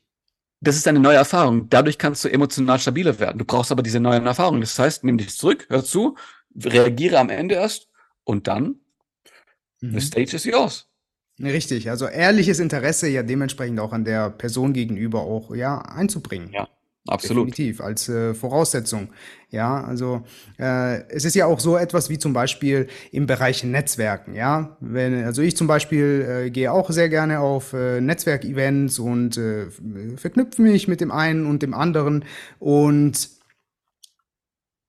Das ist eine neue Erfahrung. Dadurch kannst du emotional stabiler werden. Du brauchst aber diese neuen Erfahrungen. Das heißt, nimm dich zurück, hör zu, reagiere am Ende erst und dann, mhm. the stage is yours. Richtig, also ehrliches Interesse ja dementsprechend auch an der Person gegenüber auch ja einzubringen. Ja. Absolut. Definitiv, als äh, Voraussetzung. Ja, also äh, es ist ja auch so etwas wie zum Beispiel im Bereich Netzwerken, ja. Wenn, also ich zum Beispiel äh, gehe auch sehr gerne auf äh, Netzwerkevents und äh, verknüpfe mich mit dem einen und dem anderen und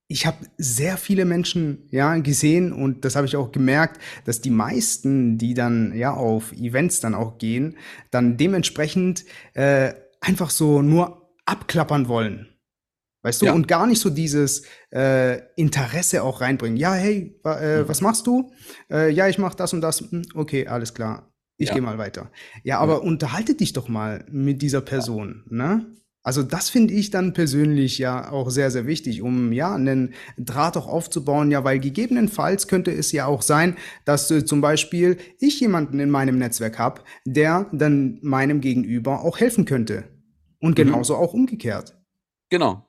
ich habe sehr viele Menschen ja gesehen und das habe ich auch gemerkt, dass die meisten, die dann ja auf Events dann auch gehen, dann dementsprechend äh, einfach so nur abklappern wollen. Weißt du, ja. und gar nicht so dieses äh, Interesse auch reinbringen. Ja, hey, äh, mhm. was machst du? Äh, ja, ich mach das und das. Hm, okay, alles klar. Ich ja. gehe mal weiter. Ja, aber ja. unterhalte dich doch mal mit dieser Person, ne? Also das finde ich dann persönlich ja auch sehr, sehr wichtig, um ja einen Draht auch aufzubauen, ja, weil gegebenenfalls könnte es ja auch sein, dass äh, zum Beispiel ich jemanden in meinem Netzwerk habe, der dann meinem Gegenüber auch helfen könnte. Und mhm. genauso mhm. auch umgekehrt. Genau.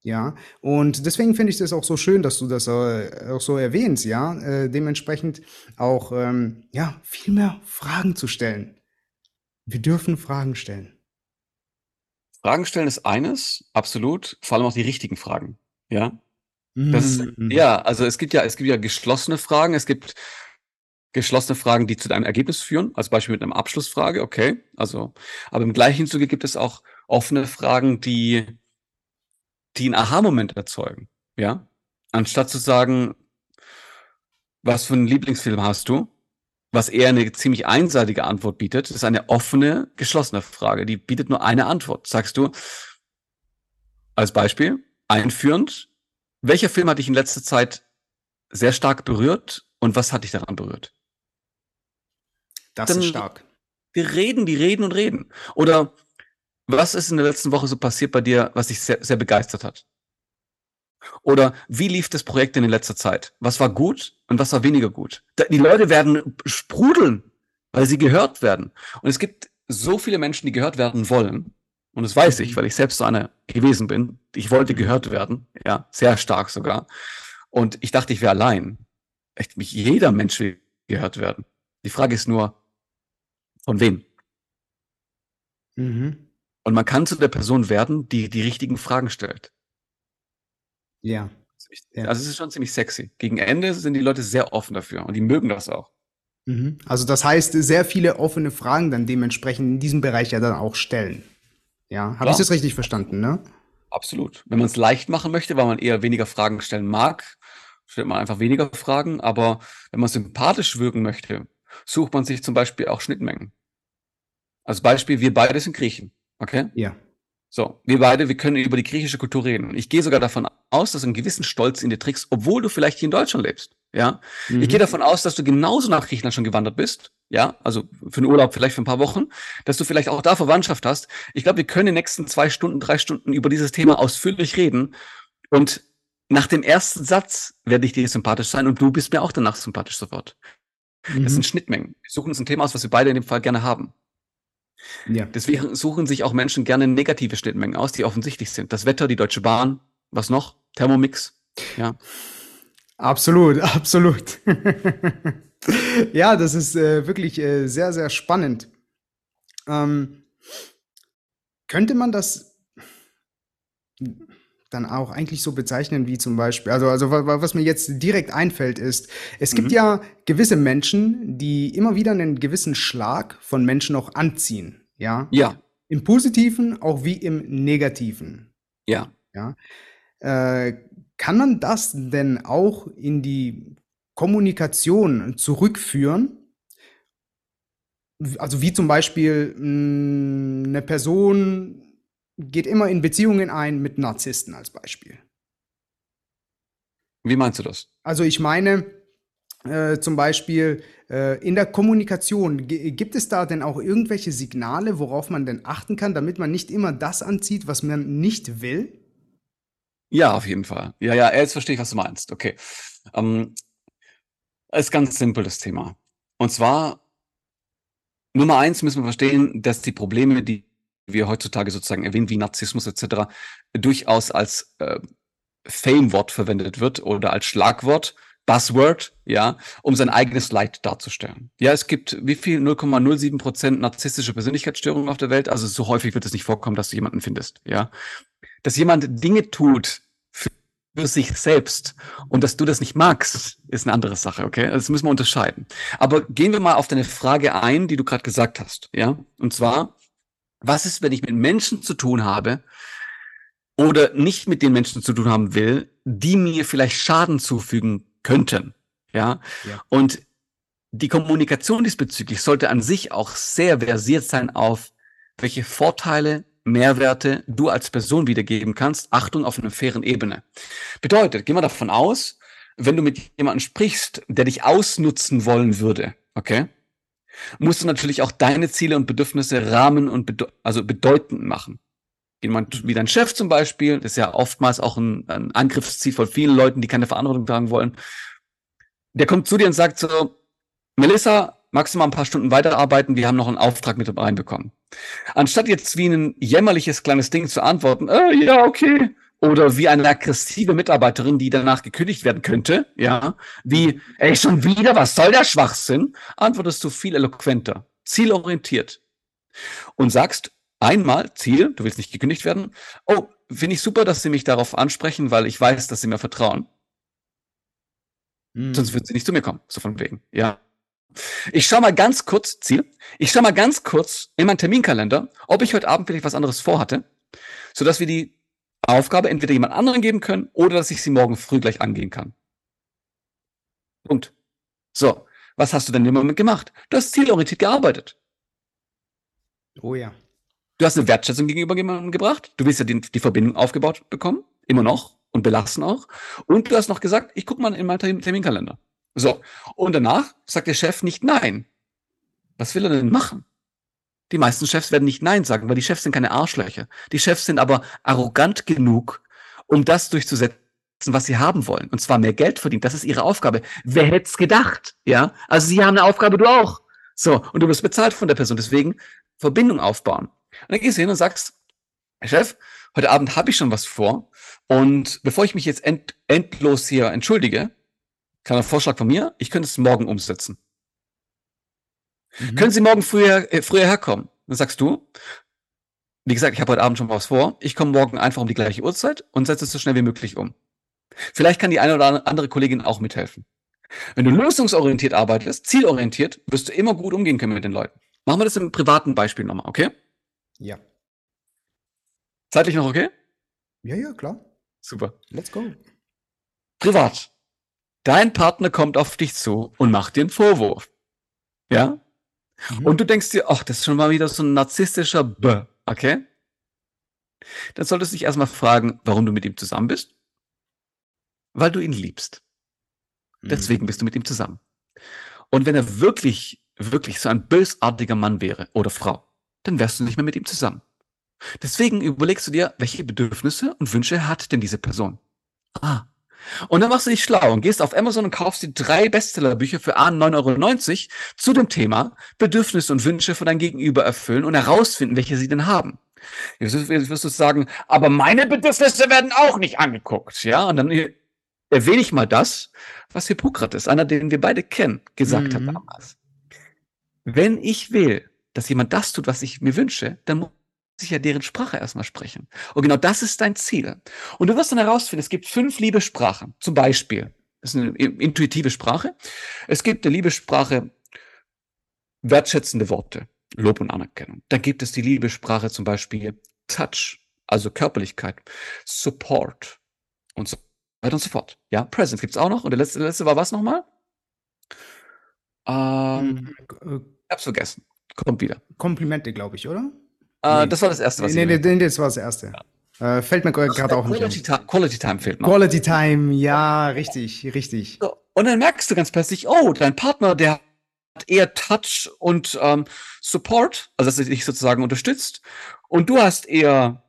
Ja, und deswegen finde ich das auch so schön, dass du das äh, auch so erwähnst, ja, äh, dementsprechend auch, ähm, ja, viel mehr Fragen zu stellen. Wir dürfen Fragen stellen. Fragen stellen ist eines, absolut, vor allem auch die richtigen Fragen, ja. Das ist, mhm. ja, also es gibt ja, es gibt ja geschlossene Fragen, es gibt geschlossene Fragen, die zu deinem Ergebnis führen, als Beispiel mit einer Abschlussfrage, okay. Also, aber im gleichen Zuge gibt es auch offene Fragen, die, die einen Aha-Moment erzeugen, ja. Anstatt zu sagen, was für einen Lieblingsfilm hast du? Was eher eine ziemlich einseitige Antwort bietet, ist eine offene, geschlossene Frage. Die bietet nur eine Antwort. Sagst du, als Beispiel, einführend, welcher Film hat dich in letzter Zeit sehr stark berührt und was hat dich daran berührt? Das Dann, ist stark. Wir reden, die reden und reden. Oder was ist in der letzten Woche so passiert bei dir, was dich sehr, sehr begeistert hat? Oder wie lief das Projekt in letzter Zeit? Was war gut und was war weniger gut? Die Leute werden sprudeln, weil sie gehört werden. Und es gibt so viele Menschen, die gehört werden wollen. Und das weiß ich, mhm. weil ich selbst so einer gewesen bin. Ich wollte gehört werden. Ja, sehr stark sogar. Und ich dachte, ich wäre allein. Echt, mich jeder Mensch will gehört werden. Die Frage ist nur, von wem? Mhm. Und man kann zu der Person werden, die die richtigen Fragen stellt. Ja. ja. Also es ist schon ziemlich sexy. Gegen Ende sind die Leute sehr offen dafür und die mögen das auch. Mhm. Also das heißt, sehr viele offene Fragen dann dementsprechend in diesem Bereich ja dann auch stellen. Ja, habe ich das richtig verstanden, ne? Absolut. Wenn man es leicht machen möchte, weil man eher weniger Fragen stellen mag, stellt man einfach weniger Fragen. Aber wenn man sympathisch wirken möchte, sucht man sich zum Beispiel auch Schnittmengen. Als Beispiel, wir beide sind Griechen. Okay? Ja. So, wir beide, wir können über die griechische Kultur reden. Ich gehe sogar davon aus, dass du einen gewissen Stolz in dir trägst, obwohl du vielleicht hier in Deutschland lebst. Ja, mhm. ich gehe davon aus, dass du genauso nach Griechenland schon gewandert bist. Ja, also für einen Urlaub vielleicht für ein paar Wochen, dass du vielleicht auch da Verwandtschaft hast. Ich glaube, wir können in den nächsten zwei Stunden, drei Stunden über dieses Thema ausführlich reden. Und nach dem ersten Satz werde ich dir sympathisch sein und du bist mir auch danach sympathisch sofort. Mhm. Das sind Schnittmengen. Wir suchen uns ein Thema aus, was wir beide in dem Fall gerne haben. Ja. Deswegen suchen sich auch Menschen gerne negative Schnittmengen aus, die offensichtlich sind. Das Wetter, die Deutsche Bahn, was noch? Thermomix. Ja. Absolut, absolut. ja, das ist äh, wirklich äh, sehr, sehr spannend. Ähm, könnte man das dann auch eigentlich so bezeichnen wie zum Beispiel, also, also was mir jetzt direkt einfällt ist, es gibt mhm. ja gewisse Menschen, die immer wieder einen gewissen Schlag von Menschen auch anziehen. Ja. Ja. Im Positiven auch wie im Negativen. Ja. Ja. Äh, kann man das denn auch in die Kommunikation zurückführen? Also wie zum Beispiel mh, hm, eine Person geht immer in Beziehungen ein mit Narzissten als Beispiel. Wie meinst du das? Also ich meine äh, zum Beispiel äh, in der Kommunikation, gibt es da denn auch irgendwelche Signale, worauf man denn achten kann, damit man nicht immer das anzieht, was man nicht will? Ja, auf jeden Fall. Ja, ja, jetzt verstehe ich, was du meinst. Okay. Ähm, ist ganz simpel das Thema. Und zwar, Nummer eins müssen wir verstehen, dass die Probleme, die wir heutzutage sozusagen erwähnen, wie Narzissmus etc., durchaus als äh, Fame-Wort verwendet wird oder als Schlagwort, Buzzword, ja, um sein eigenes Leid darzustellen. Ja, es gibt wie viel? 0,07 Prozent narzisstische Persönlichkeitsstörungen auf der Welt. Also so häufig wird es nicht vorkommen, dass du jemanden findest, ja. Dass jemand Dinge tut für, für sich selbst und dass du das nicht magst, ist eine andere Sache, okay? Das müssen wir unterscheiden. Aber gehen wir mal auf deine Frage ein, die du gerade gesagt hast, ja? Und zwar, was ist, wenn ich mit Menschen zu tun habe oder nicht mit den Menschen zu tun haben will, die mir vielleicht Schaden zufügen könnten? Ja. ja. Und die Kommunikation diesbezüglich sollte an sich auch sehr versiert sein auf, welche Vorteile, Mehrwerte du als Person wiedergeben kannst. Achtung auf einer fairen Ebene. Bedeutet, gehen wir davon aus, wenn du mit jemandem sprichst, der dich ausnutzen wollen würde, okay? Musst du natürlich auch deine Ziele und Bedürfnisse rahmen und bede also bedeutend machen. Jemand wie dein Chef zum Beispiel, das ist ja oftmals auch ein, ein Angriffsziel von vielen Leuten, die keine Verantwortung tragen wollen. Der kommt zu dir und sagt so, Melissa, magst du mal ein paar Stunden weiterarbeiten? Wir haben noch einen Auftrag mit reinbekommen. Anstatt jetzt wie ein jämmerliches kleines Ding zu antworten, äh, ja, okay, oder wie eine aggressive Mitarbeiterin, die danach gekündigt werden könnte, ja, wie, ey, schon wieder, was soll der Schwachsinn? Antwortest du viel eloquenter, zielorientiert und sagst einmal, Ziel, du willst nicht gekündigt werden, oh, finde ich super, dass sie mich darauf ansprechen, weil ich weiß, dass sie mir vertrauen. Hm. Sonst würden sie nicht zu mir kommen, so von wegen, ja. Ich schau mal ganz kurz, Ziel, ich schau mal ganz kurz in meinen Terminkalender, ob ich heute Abend vielleicht was anderes vorhatte, sodass wir die Aufgabe entweder jemand anderen geben können oder dass ich sie morgen früh gleich angehen kann. Punkt. So, was hast du denn im Moment gemacht? Du hast zielorientiert gearbeitet. Oh ja. Du hast eine Wertschätzung gegenüber jemandem gebracht. Du willst ja die, die Verbindung aufgebaut bekommen. immer noch und belassen auch. Und du hast noch gesagt, ich gucke mal in meinen Terminkalender. So. Und danach sagt der Chef nicht nein. Was will er denn machen? Die meisten Chefs werden nicht Nein sagen, weil die Chefs sind keine Arschlöcher. Die Chefs sind aber arrogant genug, um das durchzusetzen, was sie haben wollen. Und zwar mehr Geld verdienen. Das ist ihre Aufgabe. Wer hätte es gedacht? Ja. Also sie haben eine Aufgabe, du auch. So. Und du wirst bezahlt von der Person. Deswegen Verbindung aufbauen. Und dann gehst du hin und sagst, Chef, heute Abend habe ich schon was vor. Und bevor ich mich jetzt end, endlos hier entschuldige, kann ein Vorschlag von mir, ich könnte es morgen umsetzen. Mhm. Können Sie morgen früher, äh, früher herkommen? Dann sagst du, wie gesagt, ich habe heute Abend schon was vor. Ich komme morgen einfach um die gleiche Uhrzeit und setze es so schnell wie möglich um. Vielleicht kann die eine oder andere Kollegin auch mithelfen. Wenn du lösungsorientiert arbeitest, zielorientiert, wirst du immer gut umgehen können mit den Leuten. Machen wir das im privaten Beispiel nochmal, okay? Ja. Zeitlich noch okay? Ja, ja, klar. Super. Let's go. Privat. Dein Partner kommt auf dich zu und macht dir einen Vorwurf. Ja? Mhm. Und du denkst dir, ach, das ist schon mal wieder so ein narzisstischer B, okay? Dann solltest du dich erstmal fragen, warum du mit ihm zusammen bist. Weil du ihn liebst. Deswegen mhm. bist du mit ihm zusammen. Und wenn er wirklich, wirklich so ein bösartiger Mann wäre oder Frau, dann wärst du nicht mehr mit ihm zusammen. Deswegen überlegst du dir, welche Bedürfnisse und Wünsche hat denn diese Person? Ah, und dann machst du dich schlau und gehst auf Amazon und kaufst dir drei Bestsellerbücher für A 9,90 Euro zu dem Thema Bedürfnisse und Wünsche von deinem Gegenüber erfüllen und herausfinden, welche sie denn haben. Jetzt wirst du sagen, aber meine Bedürfnisse werden auch nicht angeguckt. Ja, und dann erwähne ich mal das, was Hippokrates, einer, den wir beide kennen, gesagt mhm. hat damals. Wenn ich will, dass jemand das tut, was ich mir wünsche, dann sich ja deren Sprache erstmal sprechen. Und genau das ist dein Ziel. Und du wirst dann herausfinden, es gibt fünf Liebessprachen. Zum Beispiel, das ist eine intuitive Sprache. Es gibt eine Liebessprache, wertschätzende Worte, Lob und Anerkennung. Dann gibt es die Liebessprache zum Beispiel Touch, also Körperlichkeit, Support und so weiter und so fort. Ja, Presence gibt's auch noch. Und der letzte, der letzte war was nochmal? Ähm, hm, ich hab's vergessen. Kommt wieder. Komplimente, glaube ich, oder? Äh, nee. Das war das erste, was nee, ich nee, nee, das war das erste. Ja. Äh, fällt mir gerade auch nicht Quality, Time, Quality Time fehlt noch. Quality Time, ja, richtig, richtig. So, und dann merkst du ganz plötzlich, oh, dein Partner, der hat eher Touch und ähm, Support, also dass er dich sozusagen unterstützt. Und du hast eher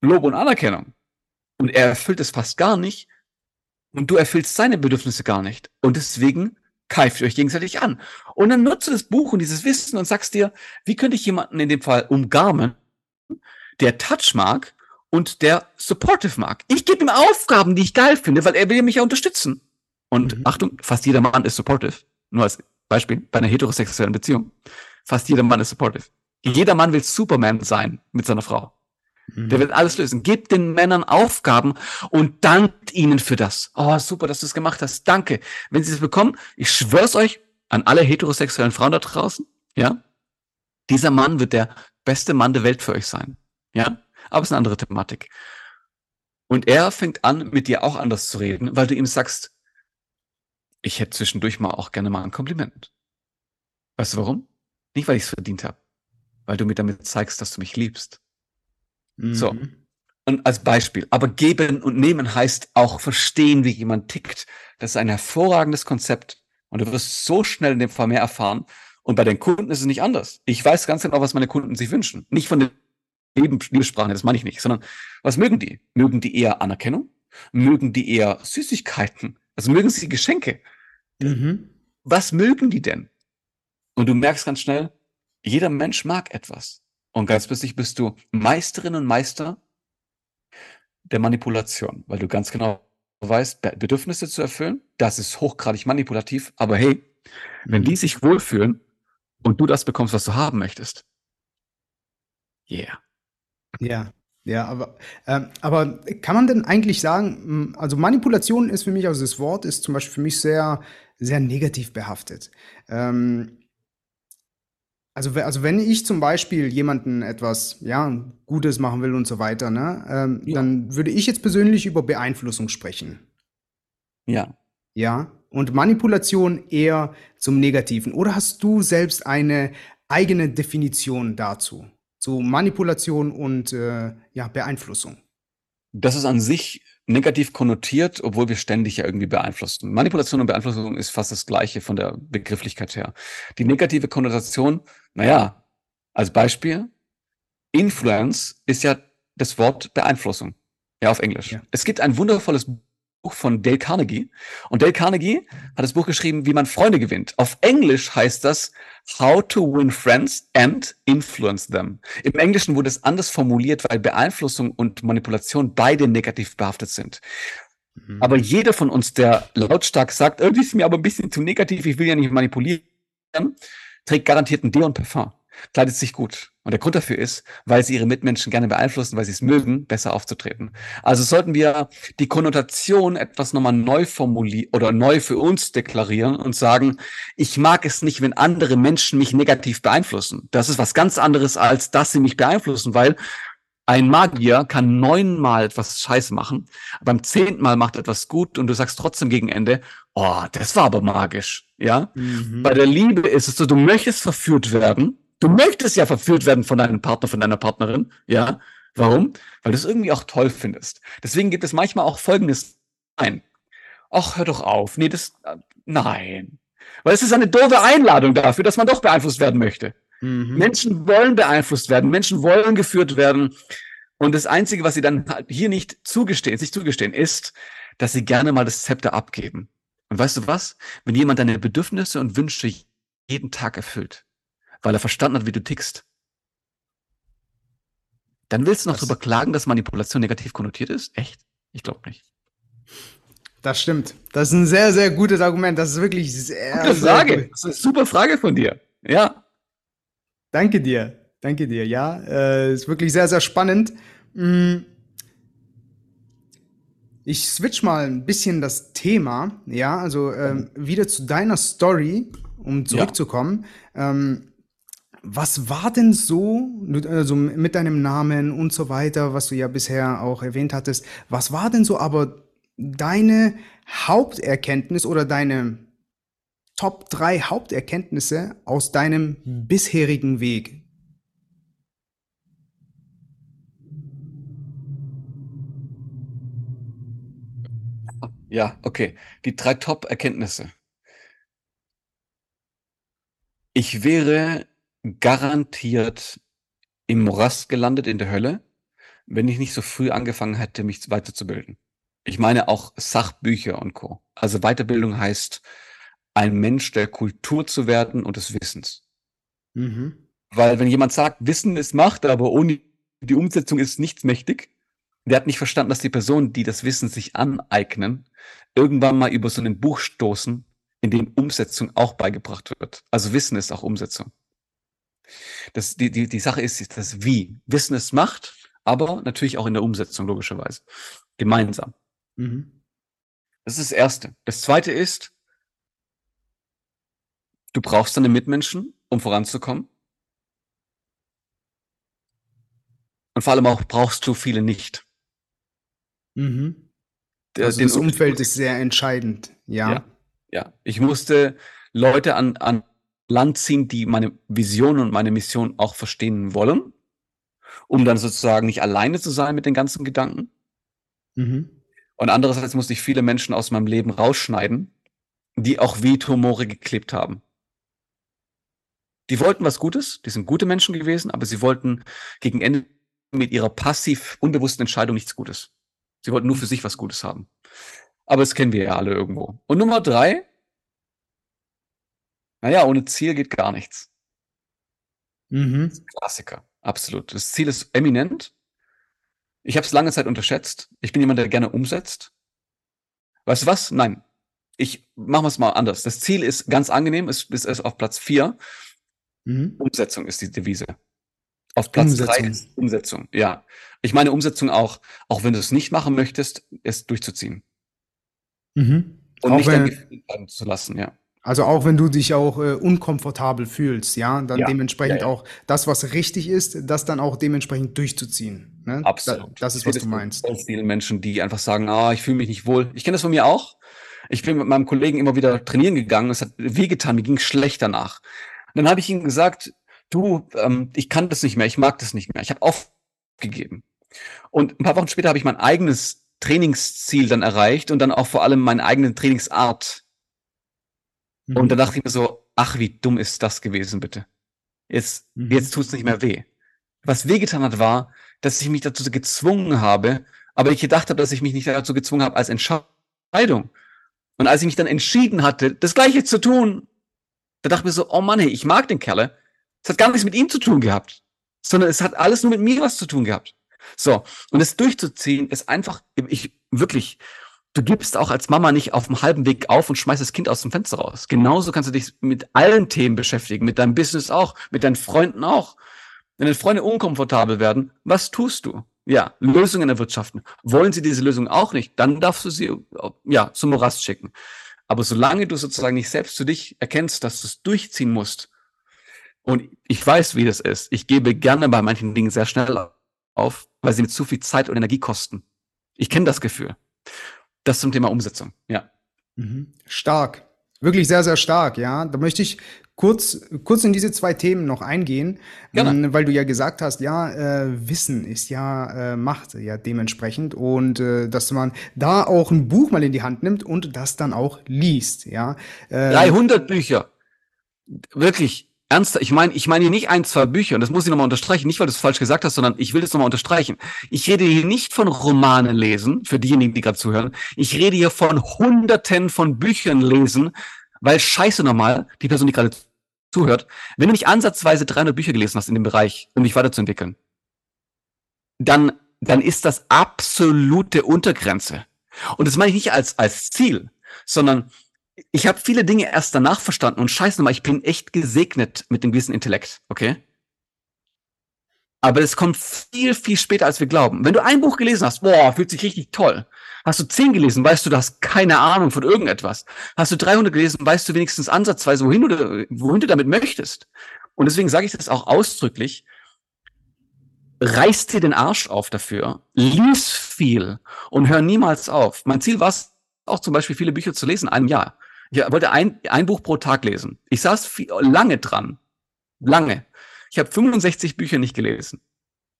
Lob und Anerkennung. Und er erfüllt es fast gar nicht. Und du erfüllst seine Bedürfnisse gar nicht. Und deswegen keift euch gegenseitig an. Und dann nutze das Buch und dieses Wissen und sagst dir, wie könnte ich jemanden in dem Fall umgarmen, der Touch mag und der supportive mag. Ich gebe ihm Aufgaben, die ich geil finde, weil er will mich ja unterstützen. Und mhm. Achtung, fast jeder Mann ist supportive. Nur als Beispiel, bei einer heterosexuellen Beziehung. Fast jeder Mann ist supportive. Jeder Mann will Superman sein mit seiner Frau. Mhm. Der wird alles lösen. Gebt den Männern Aufgaben und dankt ihnen für das. Oh, super, dass du es gemacht hast. Danke. Wenn sie es bekommen, ich schwör's euch an alle heterosexuellen Frauen da draußen, ja, dieser Mann wird der beste Mann der Welt für euch sein. Ja, aber es ist eine andere Thematik. Und er fängt an, mit dir auch anders zu reden, weil du ihm sagst, ich hätte zwischendurch mal auch gerne mal ein Kompliment. Weißt du warum? Nicht, weil ich es verdient habe, weil du mir damit zeigst, dass du mich liebst. Mhm. So. Und als Beispiel. Aber geben und nehmen heißt auch verstehen, wie jemand tickt. Das ist ein hervorragendes Konzept. Und du wirst so schnell in dem Fall mehr erfahren. Und bei den Kunden ist es nicht anders. Ich weiß ganz genau, was meine Kunden sich wünschen. Nicht von den Liebessprachen, das meine ich nicht, sondern was mögen die? Mögen die eher Anerkennung? Mögen die eher Süßigkeiten? Also mögen sie Geschenke? Mhm. Was mögen die denn? Und du merkst ganz schnell, jeder Mensch mag etwas. Und ganz plötzlich bist du Meisterin und Meister der Manipulation, weil du ganz genau weißt, Bedürfnisse zu erfüllen, das ist hochgradig manipulativ, aber hey, wenn die sich wohlfühlen und du das bekommst, was du haben möchtest, yeah. Ja, ja, aber, ähm, aber kann man denn eigentlich sagen, also Manipulation ist für mich, also das Wort ist zum Beispiel für mich sehr, sehr negativ behaftet. Ähm, also, also wenn ich zum Beispiel jemanden etwas ja, Gutes machen will und so weiter, ne, ähm, ja. dann würde ich jetzt persönlich über Beeinflussung sprechen. Ja. Ja. Und Manipulation eher zum Negativen. Oder hast du selbst eine eigene Definition dazu? Zu Manipulation und äh, ja, Beeinflussung? das ist an sich negativ konnotiert, obwohl wir ständig ja irgendwie beeinflussen. Manipulation und Beeinflussung ist fast das gleiche von der Begrifflichkeit her. Die negative Konnotation, naja, als Beispiel, Influence ist ja das Wort Beeinflussung. Ja, auf Englisch. Ja. Es gibt ein wundervolles Buch von Dale Carnegie. Und Dale Carnegie hat das Buch geschrieben, wie man Freunde gewinnt. Auf Englisch heißt das How to Win Friends and Influence Them. Im Englischen wurde es anders formuliert, weil Beeinflussung und Manipulation beide negativ behaftet sind. Mhm. Aber jeder von uns, der lautstark sagt, irgendwie ist mir aber ein bisschen zu negativ, ich will ja nicht manipulieren, trägt garantiert ein Deon Parfum kleidet sich gut. Und der Grund dafür ist, weil sie ihre Mitmenschen gerne beeinflussen, weil sie es mögen, besser aufzutreten. Also sollten wir die Konnotation etwas nochmal neu formulieren oder neu für uns deklarieren und sagen, ich mag es nicht, wenn andere Menschen mich negativ beeinflussen. Das ist was ganz anderes, als dass sie mich beeinflussen, weil ein Magier kann neunmal etwas Scheiße machen, beim zehnten Mal macht etwas gut und du sagst trotzdem gegen Ende, oh, das war aber magisch, ja. Mhm. Bei der Liebe ist es so, du möchtest verführt werden, Du möchtest ja verführt werden von deinem Partner, von deiner Partnerin. Ja. Warum? Weil du es irgendwie auch toll findest. Deswegen gibt es manchmal auch folgendes Nein. Ach, hör doch auf. Nee, das, äh, nein. Weil es ist eine doofe Einladung dafür, dass man doch beeinflusst werden möchte. Mhm. Menschen wollen beeinflusst werden. Menschen wollen geführt werden. Und das Einzige, was sie dann halt hier nicht zugestehen, sich zugestehen, ist, dass sie gerne mal das Zepter abgeben. Und weißt du was? Wenn jemand deine Bedürfnisse und Wünsche jeden Tag erfüllt, weil er verstanden hat, wie du tickst. Dann willst du noch das drüber klagen, dass Manipulation negativ konnotiert ist? Echt? Ich glaube nicht. Das stimmt. Das ist ein sehr, sehr gutes Argument. Das ist wirklich sehr. Gute Frage. Gut. Das ist eine super Frage von dir. Ja. Danke dir. Danke dir. Ja, äh, ist wirklich sehr, sehr spannend. Hm. Ich switch mal ein bisschen das Thema. Ja, also ähm, wieder zu deiner Story, um zurückzukommen. Ja. Ähm, was war denn so, also mit deinem Namen und so weiter, was du ja bisher auch erwähnt hattest, was war denn so aber deine Haupterkenntnis oder deine Top 3 Haupterkenntnisse aus deinem bisherigen Weg? Ja, okay. Die drei Top-Erkenntnisse. Ich wäre garantiert im Morast gelandet, in der Hölle, wenn ich nicht so früh angefangen hätte, mich weiterzubilden. Ich meine auch Sachbücher und Co. Also Weiterbildung heißt, ein Mensch der Kultur zu werden und des Wissens. Mhm. Weil wenn jemand sagt, Wissen ist Macht, aber ohne die Umsetzung ist nichts mächtig, der hat nicht verstanden, dass die Personen, die das Wissen sich aneignen, irgendwann mal über so ein Buch stoßen, in dem Umsetzung auch beigebracht wird. Also Wissen ist auch Umsetzung. Das, die, die, die Sache ist das Wie. Wissen ist Macht, aber natürlich auch in der Umsetzung, logischerweise. Gemeinsam. Mhm. Das ist das Erste. Das Zweite ist, du brauchst deine Mitmenschen, um voranzukommen. Und vor allem auch brauchst du viele nicht. Mhm. Also das Umfeld ist sehr entscheidend, ja. ja. Ja, ich musste Leute an, an Land ziehen, die meine Vision und meine Mission auch verstehen wollen, um dann sozusagen nicht alleine zu sein mit den ganzen Gedanken. Mhm. Und andererseits musste ich viele Menschen aus meinem Leben rausschneiden, die auch wie Tumore geklebt haben. Die wollten was Gutes, die sind gute Menschen gewesen, aber sie wollten gegen Ende mit ihrer passiv unbewussten Entscheidung nichts Gutes. Sie wollten nur für sich was Gutes haben. Aber das kennen wir ja alle irgendwo. Und Nummer drei, naja, ohne Ziel geht gar nichts. Mhm. Klassiker, absolut. Das Ziel ist eminent. Ich habe es lange Zeit unterschätzt. Ich bin jemand, der gerne umsetzt. Weißt du was? Nein. Ich mache es mal anders. Das Ziel ist ganz angenehm, es ist, ist auf Platz vier. Mhm. Umsetzung ist die Devise. Auf Platz Umsetzung. drei ist Umsetzung. Ja. Ich meine Umsetzung auch, auch wenn du es nicht machen möchtest, es durchzuziehen. Mhm. Und auch nicht dein Gefühl zu lassen, ja. Also auch wenn du dich auch äh, unkomfortabel fühlst, ja, dann ja, dementsprechend ja, ja. auch das, was richtig ist, das dann auch dementsprechend durchzuziehen. Ne? Absolut. Da, das ist, was du meinst. Ganz viele Menschen, die einfach sagen, ah, ich fühle mich nicht wohl. Ich kenne das von mir auch. Ich bin mit meinem Kollegen immer wieder trainieren gegangen. Es hat wehgetan, mir ging schlecht danach. Und dann habe ich ihm gesagt, du, ähm, ich kann das nicht mehr, ich mag das nicht mehr. Ich habe aufgegeben. Und ein paar Wochen später habe ich mein eigenes Trainingsziel dann erreicht und dann auch vor allem meine eigene Trainingsart. Mhm. Und dann dachte ich mir so, ach, wie dumm ist das gewesen, bitte. Jetzt, mhm. jetzt tut's nicht mehr weh. Was wehgetan hat, war, dass ich mich dazu gezwungen habe, aber ich gedacht habe, dass ich mich nicht dazu gezwungen habe als Entscheidung. Und als ich mich dann entschieden hatte, das Gleiche zu tun, da dachte ich mir so, oh Mann, hey, ich mag den Kerle. Es hat gar nichts mit ihm zu tun gehabt, sondern es hat alles nur mit mir was zu tun gehabt. So, und es durchzuziehen ist einfach, ich wirklich, du gibst auch als Mama nicht auf dem halben Weg auf und schmeißt das Kind aus dem Fenster raus. Genauso kannst du dich mit allen Themen beschäftigen, mit deinem Business auch, mit deinen Freunden auch. Wenn deine Freunde unkomfortabel werden, was tust du? Ja, Lösungen erwirtschaften. Wollen sie diese Lösung auch nicht, dann darfst du sie ja zum Morast schicken. Aber solange du sozusagen nicht selbst zu dich erkennst, dass du es durchziehen musst, und ich weiß, wie das ist. Ich gebe gerne bei manchen Dingen sehr schnell auf, weil sie mit zu viel Zeit und Energie kosten. Ich kenne das Gefühl. Das zum Thema Umsetzung, ja. Mhm. Stark. Wirklich sehr, sehr stark, ja. Da möchte ich kurz, kurz in diese zwei Themen noch eingehen, ähm, weil du ja gesagt hast, ja, äh, Wissen ist ja äh, Macht, ja dementsprechend und äh, dass man da auch ein Buch mal in die Hand nimmt und das dann auch liest, ja. Äh, 300 Bücher, wirklich Ernst, ich meine, ich meine hier nicht ein, zwei Bücher, und das muss ich nochmal unterstreichen, nicht weil du es falsch gesagt hast, sondern ich will das nochmal unterstreichen. Ich rede hier nicht von Romanen lesen, für diejenigen, die gerade zuhören. Ich rede hier von Hunderten von Büchern lesen, weil scheiße nochmal, die Person, die gerade zuhört, wenn du nicht ansatzweise 300 Bücher gelesen hast in dem Bereich, um dich weiterzuentwickeln, dann, dann ist das absolute Untergrenze. Und das meine ich nicht als, als Ziel, sondern ich habe viele Dinge erst danach verstanden und scheiße mal, ich bin echt gesegnet mit dem gewissen Intellekt, okay? Aber es kommt viel, viel später, als wir glauben. Wenn du ein Buch gelesen hast, boah, fühlt sich richtig toll. Hast du zehn gelesen, weißt du, du hast keine Ahnung von irgendetwas. Hast du 300 gelesen, weißt du wenigstens ansatzweise, wohin du, wohin du damit möchtest. Und deswegen sage ich das auch ausdrücklich. Reiß dir den Arsch auf dafür. Lies viel und hör niemals auf. Mein Ziel war es auch zum Beispiel, viele Bücher zu lesen in einem Jahr. Ich wollte ein, ein Buch pro Tag lesen. Ich saß viel, lange dran. Lange. Ich habe 65 Bücher nicht gelesen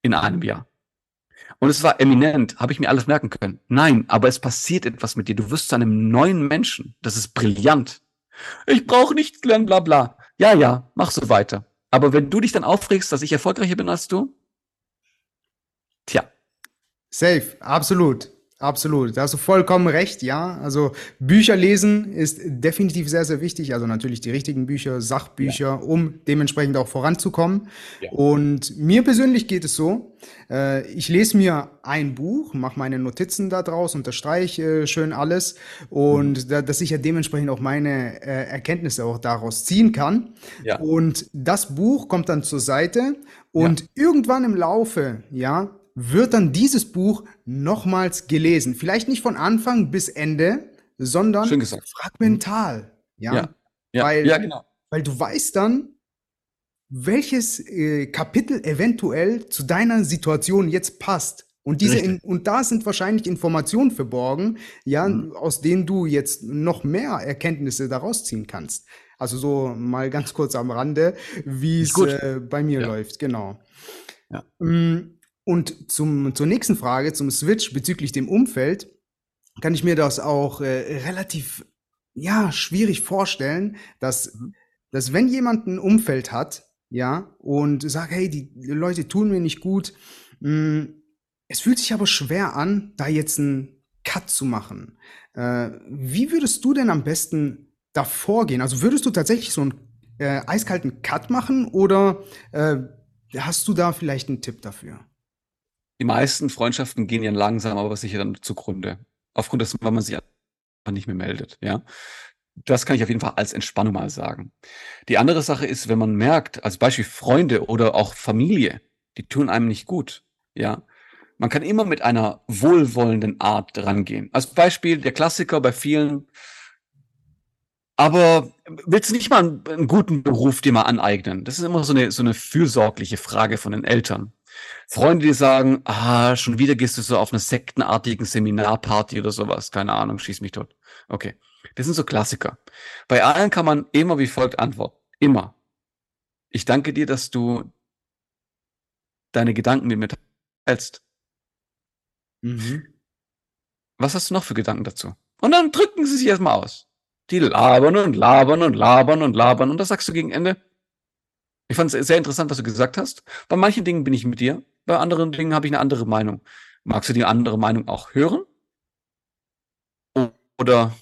in einem Jahr. Und es war eminent, habe ich mir alles merken können. Nein, aber es passiert etwas mit dir. Du wirst zu einem neuen Menschen. Das ist brillant. Ich brauche nichts lernen, bla bla. Ja, ja, mach so weiter. Aber wenn du dich dann aufregst, dass ich erfolgreicher bin als du, tja. Safe, absolut. Absolut, da hast du vollkommen recht, ja. Also Bücher lesen ist definitiv sehr, sehr wichtig. Also natürlich die richtigen Bücher, Sachbücher, ja. um dementsprechend auch voranzukommen. Ja. Und mir persönlich geht es so, äh, ich lese mir ein Buch, mache meine Notizen da draus, unterstreiche äh, schön alles und mhm. da, dass ich ja dementsprechend auch meine äh, Erkenntnisse auch daraus ziehen kann. Ja. Und das Buch kommt dann zur Seite und irgendwann im Laufe, ja, wird dann dieses Buch nochmals gelesen. Vielleicht nicht von Anfang bis Ende, sondern fragmental. Ja, ja. ja. Weil, ja genau. weil du weißt dann, welches äh, Kapitel eventuell zu deiner Situation jetzt passt. Und diese in, und da sind wahrscheinlich Informationen verborgen, ja, mhm. aus denen du jetzt noch mehr Erkenntnisse daraus ziehen kannst. Also so mal ganz kurz am Rande, wie es äh, bei mir ja. läuft, genau. Ja. Mm, und zum, zur nächsten Frage, zum Switch bezüglich dem Umfeld, kann ich mir das auch äh, relativ ja, schwierig vorstellen, dass, dass wenn jemand ein Umfeld hat, ja, und sagt, hey, die Leute tun mir nicht gut, mh, hm, es fühlt sich aber schwer an, da jetzt einen Cut zu machen. Äh, wie würdest du denn am besten davor gehen? Also würdest du tatsächlich so einen äh, eiskalten Cut machen oder äh, hast du da vielleicht einen Tipp dafür? Die meisten Freundschaften gehen ja langsam, aber sicher dann zugrunde. Aufgrund dessen, weil man sich einfach nicht mehr meldet, ja. Das kann ich auf jeden Fall als Entspannung mal sagen. Die andere Sache ist, wenn man merkt, als Beispiel Freunde oder auch Familie, die tun einem nicht gut, ja. Man kann immer mit einer wohlwollenden Art rangehen. Als Beispiel der Klassiker bei vielen, aber willst du nicht mal einen, einen, guten Beruf dir mal aneignen? Das ist immer so eine, so eine fürsorgliche Frage von den Eltern. Freunde, die sagen, ah, schon wieder gehst du so auf eine sektenartigen Seminarparty oder sowas. Keine Ahnung, schieß mich tot. Okay. Das sind so Klassiker. Bei allen kann man immer wie folgt antworten. Immer. Ich danke dir, dass du deine Gedanken mit mir teilst. Mhm. Was hast du noch für Gedanken dazu? Und dann drücken sie sich erstmal aus. Die labern und labern und labern und labern. Und das sagst du gegen Ende. Ich fand es sehr interessant, was du gesagt hast. Bei manchen Dingen bin ich mit dir. Bei anderen Dingen habe ich eine andere Meinung. Magst du die andere Meinung auch hören? Oder?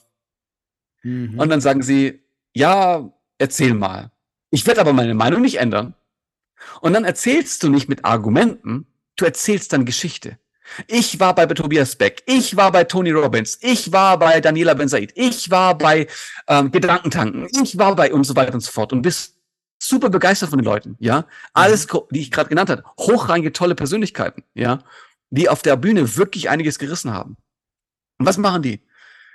Mhm. Und dann sagen sie, ja, erzähl mal. Ich werde aber meine Meinung nicht ändern. Und dann erzählst du nicht mit Argumenten, du erzählst dann Geschichte. Ich war bei Tobias Beck, ich war bei Tony Robbins, ich war bei Daniela Ben Said, ich war bei ähm, Gedankentanken, ich war bei und so weiter und so fort und bist super begeistert von den Leuten, ja. Alles, mhm. die ich gerade genannt habe, hochrangige tolle Persönlichkeiten, ja, die auf der Bühne wirklich einiges gerissen haben. Und was machen die?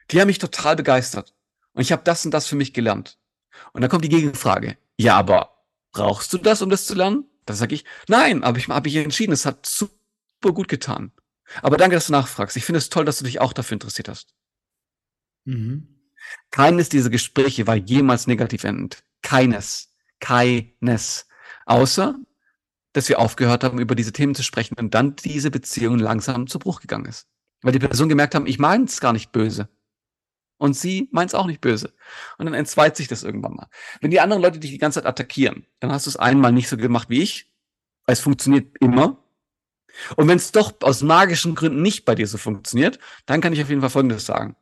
Die haben mich total begeistert. Und ich habe das und das für mich gelernt. Und dann kommt die Gegenfrage. Ja, aber brauchst du das, um das zu lernen? Dann sage ich, nein, aber ich habe mich entschieden, es hat super gut getan. Aber danke, dass du nachfragst. Ich finde es toll, dass du dich auch dafür interessiert hast. Mhm. Keines dieser Gespräche war jemals negativ endend. Keines. Keines. Außer, dass wir aufgehört haben, über diese Themen zu sprechen und dann diese Beziehung langsam zu Bruch gegangen ist. Weil die Person gemerkt haben, ich meine es gar nicht böse. Und sie meint es auch nicht böse. Und dann entzweit sich das irgendwann mal. Wenn die anderen Leute dich die ganze Zeit attackieren, dann hast du es einmal nicht so gemacht wie ich. Es funktioniert immer. Und wenn es doch aus magischen Gründen nicht bei dir so funktioniert, dann kann ich auf jeden Fall Folgendes sagen.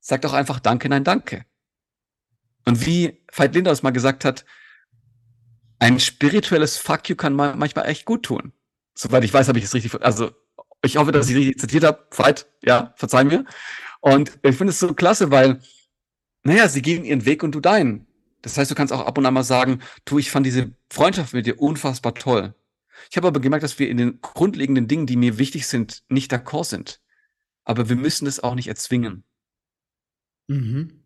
Sag doch einfach Danke, nein, danke. Und wie Veit Linders mal gesagt hat, ein spirituelles Fuck you kann manchmal echt gut tun. Soweit ich weiß, habe ich es richtig, also ich hoffe, dass ich richtig zitiert habe. Veit, ja, verzeih mir. Und ich finde es so klasse, weil, naja, sie gehen ihren Weg und du deinen. Das heißt, du kannst auch ab und an mal sagen, du, ich fand diese Freundschaft mit dir unfassbar toll. Ich habe aber gemerkt, dass wir in den grundlegenden Dingen, die mir wichtig sind, nicht d'accord sind. Aber wir müssen es auch nicht erzwingen. Mhm.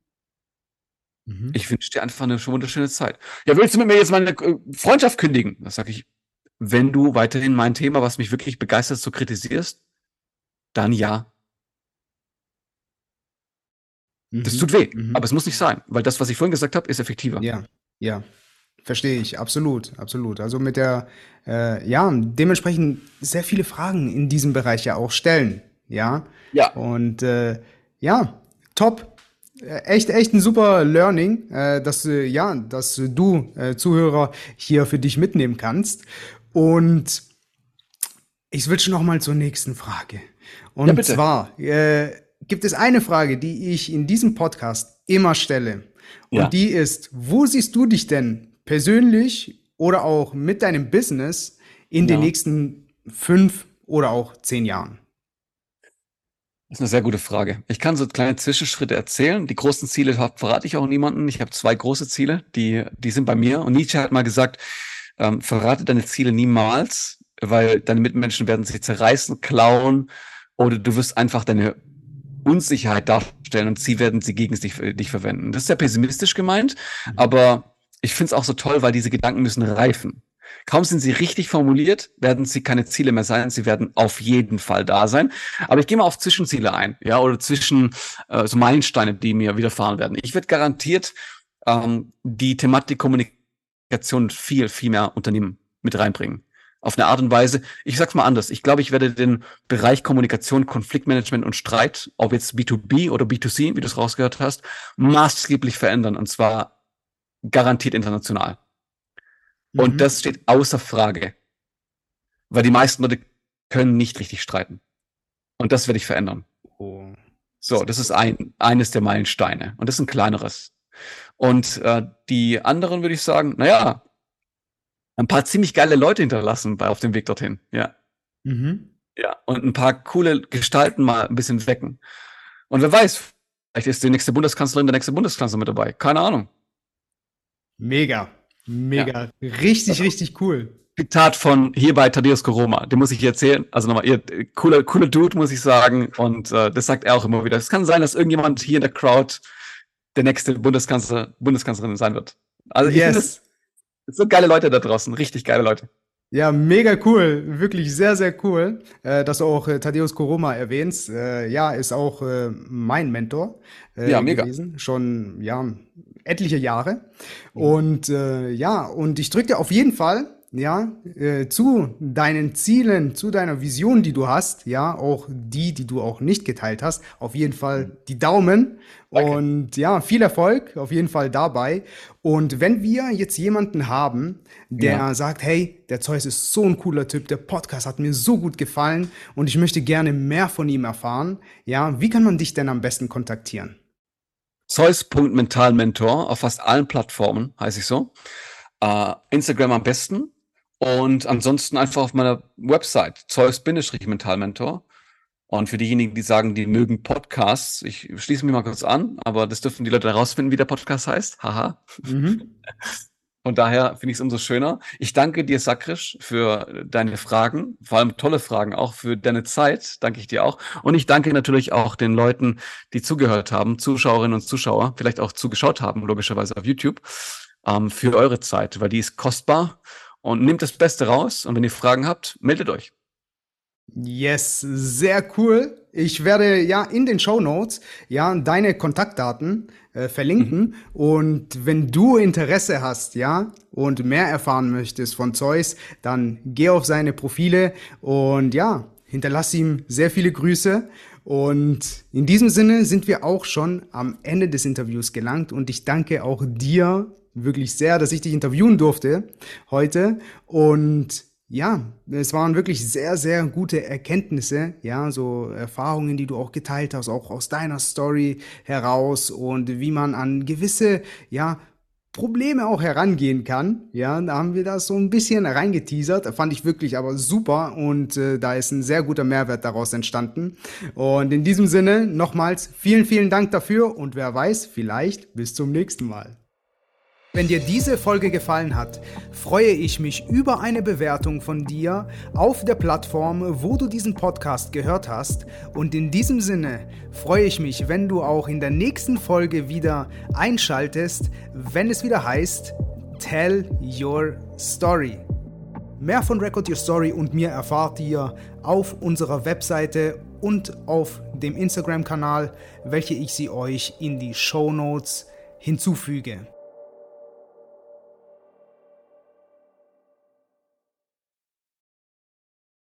Mhm. Ich wünsche dir einfach eine wunderschöne Zeit. Ja, willst du mit mir jetzt meine äh, Freundschaft kündigen? Das sage ich, wenn du weiterhin mein Thema, was mich wirklich begeistert, so kritisierst, dann ja. Mhm. Das tut weh, mhm. aber es muss nicht sein, weil das, was ich vorhin gesagt habe, ist effektiver. Ja, ja. Verstehe ich, absolut, absolut. Also mit der, äh, ja, dementsprechend sehr viele Fragen in diesem Bereich ja auch stellen, ja. Ja. Und äh, ja, top. Äh, echt, echt ein super Learning, äh, dass äh, ja, dass du Zuhörer hier für dich mitnehmen kannst. Und ich switche noch mal zur nächsten Frage. Und ja, zwar äh, gibt es eine Frage, die ich in diesem Podcast immer stelle. Und ja. die ist: Wo siehst du dich denn persönlich oder auch mit deinem Business in ja. den nächsten fünf oder auch zehn Jahren? Das ist eine sehr gute Frage. Ich kann so kleine Zwischenschritte erzählen. Die großen Ziele verrate ich auch niemandem. Ich habe zwei große Ziele, die, die sind bei mir. Und Nietzsche hat mal gesagt, ähm, verrate deine Ziele niemals, weil deine Mitmenschen werden sich zerreißen, klauen oder du wirst einfach deine Unsicherheit darstellen und sie werden sie gegen dich, dich verwenden. Das ist sehr pessimistisch gemeint, mhm. aber ich finde es auch so toll, weil diese Gedanken müssen reifen. Kaum sind sie richtig formuliert, werden sie keine Ziele mehr sein. Sie werden auf jeden Fall da sein. Aber ich gehe mal auf Zwischenziele ein, ja, oder zwischen äh, so Meilensteine, die mir widerfahren werden. Ich werde garantiert ähm, die Thematik Kommunikation viel, viel mehr Unternehmen mit reinbringen. Auf eine Art und Weise, ich sag's mal anders. Ich glaube, ich werde den Bereich Kommunikation, Konfliktmanagement und Streit, ob jetzt B2B oder B2C, wie du es rausgehört hast, maßgeblich verändern. Und zwar garantiert international. Mhm. Und das steht außer Frage. Weil die meisten Leute können nicht richtig streiten. Und das werde ich verändern. Oh. So, das ist ein, eines der Meilensteine. Und das ist ein kleineres. Und äh, die anderen würde ich sagen, naja, ein paar ziemlich geile Leute hinterlassen bei auf dem Weg dorthin. Ja. Mhm. Ja. Und ein paar coole Gestalten mal ein bisschen wecken. Und wer weiß, vielleicht ist die nächste Bundeskanzlerin der nächste Bundeskanzler mit dabei. Keine Ahnung. Mega, mega. Ja. Richtig, also, richtig cool. Zitat von hier bei Thaddeus Koroma, den muss ich erzählen. Also nochmal, ihr cooler, cooler Dude, muss ich sagen. Und äh, das sagt er auch immer wieder. Es kann sein, dass irgendjemand hier in der Crowd der nächste Bundeskanzler, Bundeskanzlerin sein wird. Also yes. ich finde es so geile Leute da draußen, richtig geile Leute. Ja, mega cool, wirklich sehr, sehr cool, äh, dass du auch äh, Thaddeus Koroma erwähnst. Äh, ja, ist auch äh, mein Mentor äh, ja, mega. gewesen, schon ja etliche Jahre. Mhm. Und äh, ja, und ich drücke dir auf jeden Fall ja, äh, zu deinen Zielen, zu deiner Vision, die du hast, ja, auch die, die du auch nicht geteilt hast, auf jeden Fall die Daumen Danke. und ja, viel Erfolg auf jeden Fall dabei. Und wenn wir jetzt jemanden haben, der ja. sagt, hey, der Zeus ist so ein cooler Typ, der Podcast hat mir so gut gefallen und ich möchte gerne mehr von ihm erfahren, ja, wie kann man dich denn am besten kontaktieren? Zeus.mentalmentor auf fast allen Plattformen, heiße ich so. Uh, Instagram am besten und ansonsten einfach auf meiner Website, Zeus-Mentalmentor. Und für diejenigen, die sagen, die mögen Podcasts, ich schließe mich mal kurz an, aber das dürfen die Leute herausfinden, wie der Podcast heißt. Haha. Mhm. Von daher finde ich es umso schöner. Ich danke dir, Sakrisch, für deine Fragen, vor allem tolle Fragen, auch für deine Zeit, danke ich dir auch. Und ich danke natürlich auch den Leuten, die zugehört haben, Zuschauerinnen und Zuschauer, vielleicht auch zugeschaut haben, logischerweise auf YouTube, ähm, für eure Zeit, weil die ist kostbar und nehmt das Beste raus. Und wenn ihr Fragen habt, meldet euch. Yes, sehr cool. Ich werde ja in den Show Notes ja deine Kontaktdaten äh, verlinken mhm. und wenn du Interesse hast, ja, und mehr erfahren möchtest von Zeus, dann geh auf seine Profile und ja, hinterlass ihm sehr viele Grüße und in diesem Sinne sind wir auch schon am Ende des Interviews gelangt und ich danke auch dir wirklich sehr, dass ich dich interviewen durfte heute. Und ja, es waren wirklich sehr, sehr gute Erkenntnisse, ja, so Erfahrungen, die du auch geteilt hast, auch aus deiner Story heraus und wie man an gewisse, ja, Probleme auch herangehen kann. Ja, da haben wir das so ein bisschen reingeteasert. Fand ich wirklich aber super und äh, da ist ein sehr guter Mehrwert daraus entstanden. Und in diesem Sinne nochmals vielen, vielen Dank dafür und wer weiß, vielleicht bis zum nächsten Mal. Wenn dir diese Folge gefallen hat, freue ich mich über eine Bewertung von dir auf der Plattform, wo du diesen Podcast gehört hast. Und in diesem Sinne freue ich mich, wenn du auch in der nächsten Folge wieder einschaltest, wenn es wieder heißt Tell Your Story. Mehr von Record Your Story und mir erfahrt ihr auf unserer Webseite und auf dem Instagram-Kanal, welche ich sie euch in die Show Notes hinzufüge.